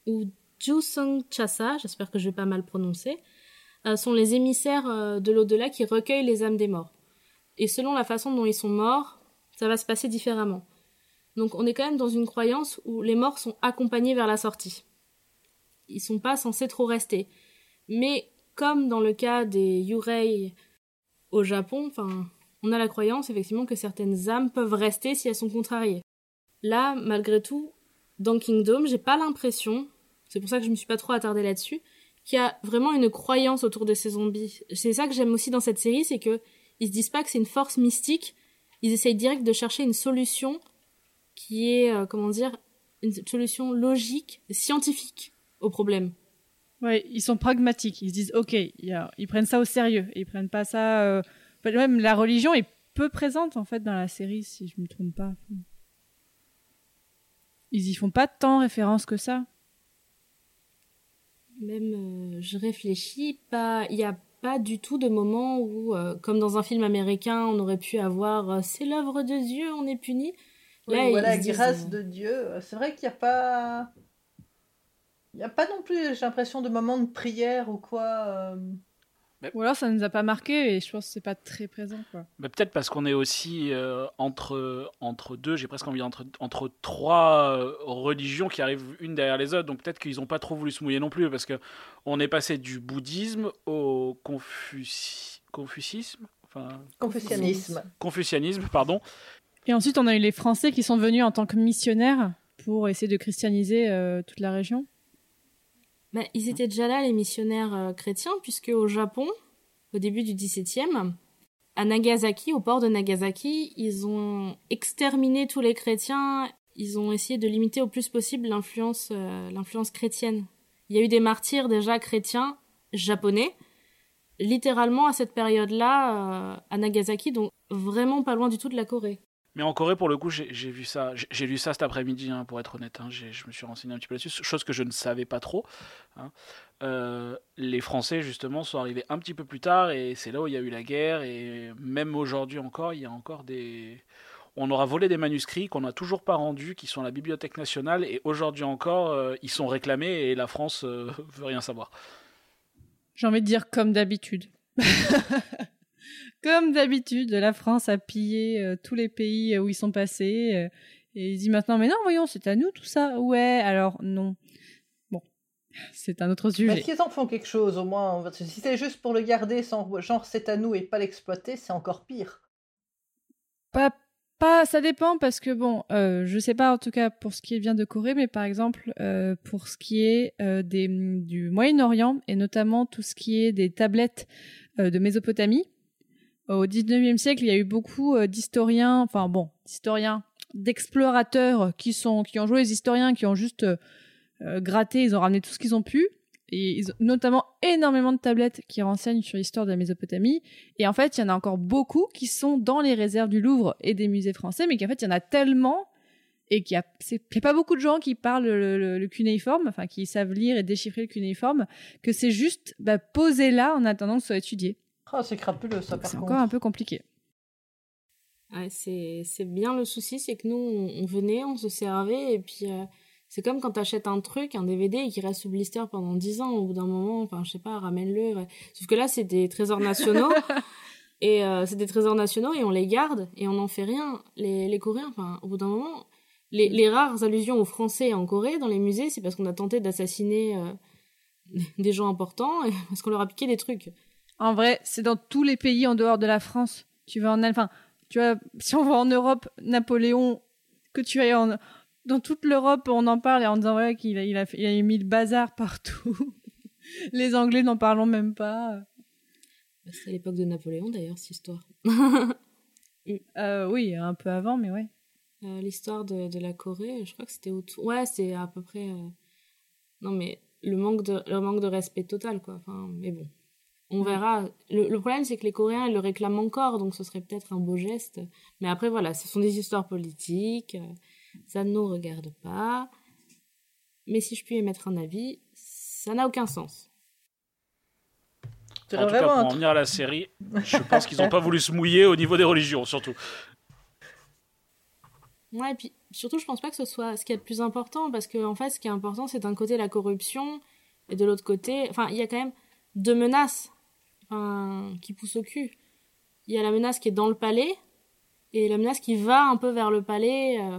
ou Jusung Chasa, j'espère que je vais pas mal prononcer, euh, sont les émissaires euh, de l'au-delà qui recueillent les âmes des morts. Et selon la façon dont ils sont morts, ça va se passer différemment. Donc on est quand même dans une croyance où les morts sont accompagnés vers la sortie. Ils sont pas censés trop rester. Mais comme dans le cas des Yurei au Japon, on a la croyance effectivement que certaines âmes peuvent rester si elles sont contrariées. Là, malgré tout, dans Kingdom, j'ai pas l'impression, c'est pour ça que je me suis pas trop attardée là-dessus, qu'il y a vraiment une croyance autour de ces zombies. C'est ça que j'aime aussi dans cette série, c'est que ils se disent pas que c'est une force mystique, ils essayent direct de chercher une solution qui est, euh, comment dire, une solution logique, scientifique au problème. Ouais, ils sont pragmatiques. Ils se disent, ok, ils prennent ça au sérieux. Ils prennent pas ça. Euh, même la religion est peu présente en fait dans la série, si je me trompe pas. Ils y font pas tant référence que ça. Même, euh, je réfléchis, pas. Il y a pas du tout de moment où, euh, comme dans un film américain, on aurait pu avoir c'est l'œuvre de Dieu, on est puni. Là, voilà, la grâce de Dieu. C'est vrai qu'il n'y a pas. Il n'y a pas non plus, j'ai l'impression, de moments de prière ou quoi. Euh. Ou alors ça ne nous a pas marqué et je pense que c'est pas très présent. Quoi. peut-être parce qu'on est aussi euh, entre, entre deux, j'ai presque envie entre, entre trois euh, religions qui arrivent une derrière les autres. Donc peut-être qu'ils n'ont pas trop voulu se mouiller non plus parce que on est passé du bouddhisme au confuci... confucisme. Enfin, Confucianisme. Confucianisme, pardon. Et ensuite, on a eu les Français qui sont venus en tant que missionnaires pour essayer de christianiser toute la région. Bah, ils étaient déjà là, les missionnaires euh, chrétiens, puisque au Japon, au début du XVIIe, à Nagasaki, au port de Nagasaki, ils ont exterminé tous les chrétiens. Ils ont essayé de limiter au plus possible l'influence, euh, l'influence chrétienne. Il y a eu des martyrs déjà chrétiens japonais, littéralement à cette période-là, euh, à Nagasaki, donc vraiment pas loin du tout de la Corée. Mais en Corée, pour le coup, j'ai vu ça. J'ai lu ça cet après-midi, hein, pour être honnête. Hein. je me suis renseigné un petit peu là-dessus, chose que je ne savais pas trop. Hein. Euh, les Français, justement, sont arrivés un petit peu plus tard, et c'est là où il y a eu la guerre. Et même aujourd'hui encore, il y a encore des. On aura volé des manuscrits qu'on n'a toujours pas rendus, qui sont à la Bibliothèque nationale, et aujourd'hui encore, euh, ils sont réclamés, et la France euh, veut rien savoir. J'ai envie de dire comme d'habitude. Comme d'habitude, la France a pillé euh, tous les pays où ils sont passés. Euh, et il dit maintenant, mais non, voyons, c'est à nous tout ça. Ouais, alors non. Bon, c'est un autre sujet. Mais est-ce qu'ils en font quelque chose au moins? Si c'est juste pour le garder sans genre c'est à nous et pas l'exploiter, c'est encore pire. Pas, pas, ça dépend parce que bon, euh, je sais pas en tout cas pour ce qui vient de Corée, mais par exemple euh, pour ce qui est des, du Moyen-Orient et notamment tout ce qui est des tablettes de Mésopotamie, au 19e siècle, il y a eu beaucoup euh, d'historiens, enfin bon, d'historiens, d'explorateurs qui sont, qui ont joué les historiens, qui ont juste euh, euh, gratté, ils ont ramené tout ce qu'ils ont pu. Et ils ont notamment énormément de tablettes qui renseignent sur l'histoire de la Mésopotamie. Et en fait, il y en a encore beaucoup qui sont dans les réserves du Louvre et des musées français, mais qu'en fait, il y en a tellement et qu'il n'y a, pas beaucoup de gens qui parlent le, cunéiforme, enfin, qui savent lire et déchiffrer le cunéiforme, que c'est juste bah, posé là en attendant que ce soit étudié. Ah, c'est crapuleux ça par C'est encore un peu compliqué. c'est bien le souci, c'est que nous, on, venait, on se servait, et puis euh, c'est comme quand t'achètes un truc, un DVD, et qui reste sous blister pendant 10 ans, au bout d'un moment, enfin, je sais pas, ramène-le. Sauf que là, c'est des trésors nationaux, et euh, c'est des trésors nationaux, et on les garde, et on n'en fait rien. Les, les Coréens, enfin, au bout d'un moment, les, les, rares allusions aux Français en Corée, dans les musées, c'est parce qu'on a tenté d'assassiner euh, des gens importants, et parce qu'on leur a piqué des trucs. En vrai, c'est dans tous les pays en dehors de la France. Tu vas en enfin, tu vois, si on va en Europe, Napoléon, que tu ailles en dans toute l'Europe, on en parle et en disant ouais qu'il a, il a, il a mis le bazar partout. les Anglais n'en parlons même pas. C'est à l'époque de Napoléon d'ailleurs, cette histoire. euh, oui, un peu avant, mais ouais. Euh, l'histoire de, de, la Corée, je crois que c'était autour. Ouais, c'est à peu près. Euh, non, mais le manque de le manque de respect total, quoi. Enfin, mais bon. On verra. Le, problème, c'est que les Coréens, ils le réclament encore, donc ce serait peut-être un beau geste. Mais après, voilà, ce sont des histoires politiques, euh, ça ne nous regarde pas. Mais si je puis émettre un avis, ça n'a aucun sens. En tout cas, pour en venir à la série, je pense qu'ils n'ont pas voulu se mouiller au niveau des religions, surtout. Ouais, et puis surtout, je pense pas que ce soit ce qui est le plus important, parce qu'en en fait, ce qui est important, c'est d'un côté la corruption, et de l'autre côté, enfin, il y a quand même deux menaces qui pousse au cul. Il y a la menace qui est dans le palais et la menace qui va un peu vers le palais euh,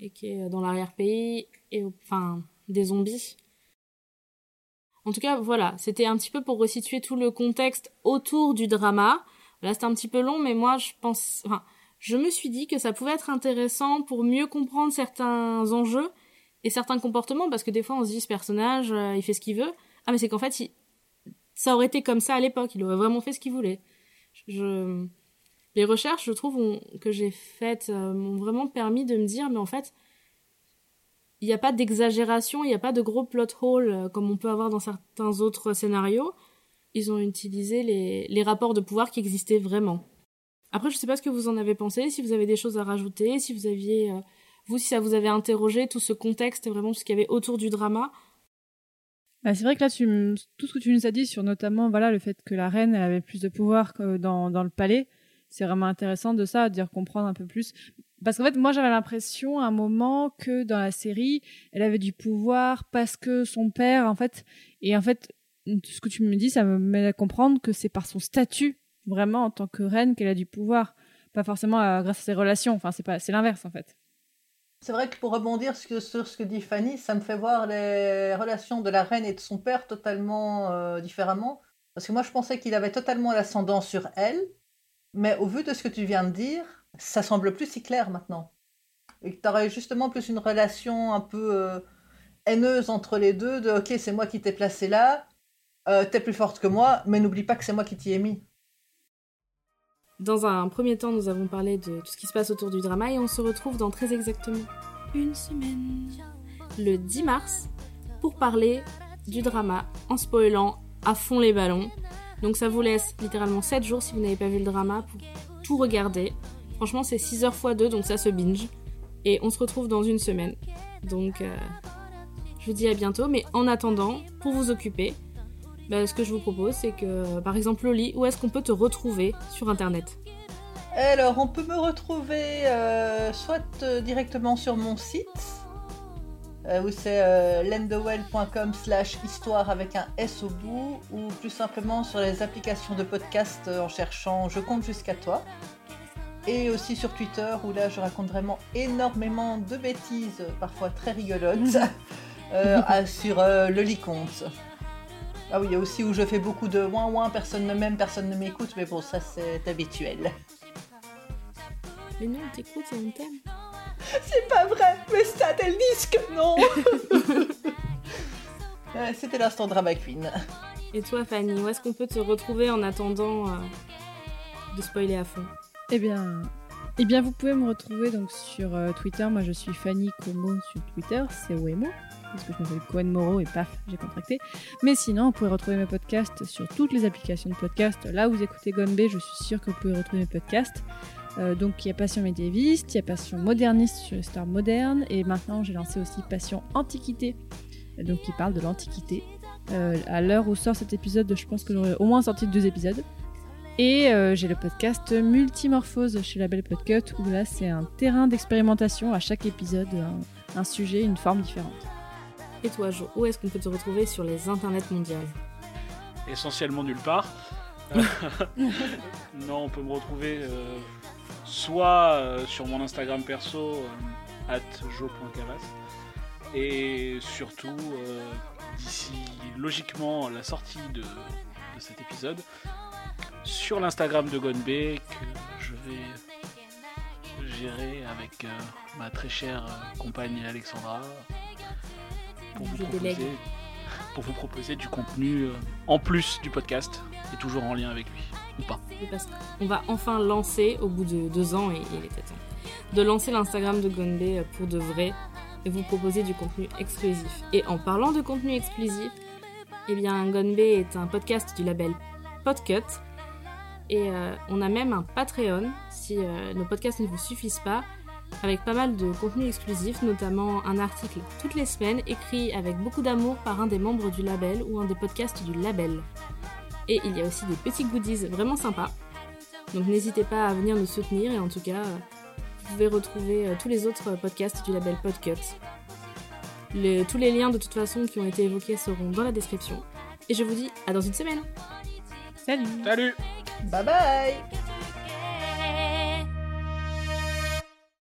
et qui est dans l'arrière-pays et enfin des zombies. En tout cas, voilà, c'était un petit peu pour resituer tout le contexte autour du drama. Là, c'était un petit peu long, mais moi, je pense, enfin, je me suis dit que ça pouvait être intéressant pour mieux comprendre certains enjeux et certains comportements, parce que des fois, on se dit, ce personnage, euh, il fait ce qu'il veut. Ah, mais c'est qu'en fait, il, ça aurait été comme ça à l'époque. Il aurait vraiment fait ce qu'il voulait. Les recherches, je trouve, que j'ai faites euh, m'ont vraiment permis de me dire, mais en fait, il n'y a pas d'exagération, il n'y a pas de gros plot hole euh, comme on peut avoir dans certains autres scénarios. Ils ont utilisé les, rapports de pouvoir qui existaient vraiment. Après, je sais pas ce que vous en avez pensé, si vous avez des choses à rajouter, si vous aviez, euh, vous, si ça vous avait interrogé tout ce contexte, vraiment tout ce qu'il y avait autour du drama. Bah, c'est vrai que là, tu, tout ce que tu nous as dit sur notamment voilà le fait que la reine elle avait plus de pouvoir que dans, dans le palais, c'est vraiment intéressant de ça, de dire comprendre un peu plus. Parce qu'en fait, moi, j'avais l'impression à un moment que dans la série, elle avait du pouvoir parce que son père, en fait, et en fait, ce que tu me dis, ça me met à comprendre que c'est par son statut, vraiment en tant que reine, qu'elle a du pouvoir, pas forcément euh, grâce à ses relations. Enfin, c'est pas, c'est l'inverse en fait. C'est vrai que pour rebondir sur ce que dit Fanny, ça me fait voir les relations de la reine et de son père totalement euh, différemment. Parce que moi, je pensais qu'il avait totalement l'ascendant sur elle, mais au vu de ce que tu viens de dire, ça semble plus si clair maintenant. Et que tu aurais justement plus une relation un peu euh, haineuse entre les deux, de ok, c'est moi qui t'ai placé là, euh, t'es plus forte que moi, mais n'oublie pas que c'est moi qui t'y ai mis. Dans un premier temps, nous avons parlé de tout ce qui se passe autour du drama et on se retrouve dans très exactement une semaine, le 10 mars, pour parler du drama en spoilant à fond les ballons. Donc ça vous laisse littéralement 7 jours si vous n'avez pas vu le drama pour tout regarder. Franchement, c'est 6 heures x 2, donc ça se binge. Et on se retrouve dans une semaine. Donc euh, je vous dis à bientôt, mais en attendant, pour vous occuper, bah, ce que je vous propose, c'est que, par exemple, Loli, où est-ce qu'on peut te retrouver sur Internet? Alors, on peut me retrouver euh, soit euh, directement sur mon site, euh, où c'est euh, lendowell.com slash histoire avec un S au bout, ou plus simplement sur les applications de podcast en cherchant Je compte jusqu'à toi. Et aussi sur Twitter, où là je raconte vraiment énormément de bêtises, parfois très rigolotes, sur le Liconte. Ah oui, il y a aussi où je fais beaucoup de ouin ouin, personne ne m'aime, personne ne m'écoute, mais bon, ça c'est habituel. Mais non, on t'écoute et on t'aime. C'est pas vrai, mais ça le disque, non Euh, C'était l'instant drama queen. Et toi, Fanny, où est-ce qu'on peut te retrouver en attendant euh, de spoiler à fond? Eh bien, eh bien, vous pouvez me retrouver donc sur euh, Twitter. Moi, je suis Fanny Como sur Twitter, c'est Wemo, parce que je m'appelle Cohen Moreau et paf, j'ai contracté. Mais sinon, vous pouvez retrouver mes podcasts sur toutes les applications de podcast. Là où vous écoutez B, je suis sûre que vous pouvez retrouver mes podcasts. Euh, donc, il y a Passion médiéviste, il y a Passion moderniste sur les stars modernes, et maintenant, j'ai lancé aussi Passion antiquité, euh, donc qui parle de l'antiquité. Euh, à l'heure où sort cet épisode, je pense que j'aurai au moins sorti deux épisodes. Et j'ai le podcast Multimorphose chez Label Podcut où là c'est un terrain d'expérimentation à chaque épisode, un sujet, une forme différente. Et toi, Jo, où est-ce qu'on peut te retrouver sur les internets mondiales essentiellement nulle part. Euh, non, on peut me retrouver euh, soit euh, sur mon Instagram perso, jo.cavas, et surtout, d'ici logiquement la sortie de, de cet épisode, sur l'Instagram de Gonbe, que je vais gérer avec euh, ma très chère compagne Alexandra, pour vous proposer pour vous proposer du contenu euh, en plus du podcast et toujours en lien avec lui ou pas. Qu'on va enfin lancer, au bout de deux ans, et il était temps, de lancer l'Instagram de Gonbe pour de vrai et vous proposer du contenu exclusif. Et en parlant de contenu exclusif, eh bien, Gonbe est un podcast du label Podcut. Et euh, on a même un Patreon, si euh, nos podcasts ne vous suffisent pas, avec pas mal de contenu exclusif, notamment un article toutes les semaines écrit avec beaucoup d'amour par un des membres du label ou un des podcasts du label. Et il y a aussi des petits goodies vraiment sympas. Donc n'hésitez pas à venir nous soutenir et en tout cas, vous pouvez retrouver euh, tous les autres podcasts du label Podcut. Le- tous les liens de toute façon qui ont été évoqués seront dans la description. Et je vous dis à dans une semaine Salut Salut Bye bye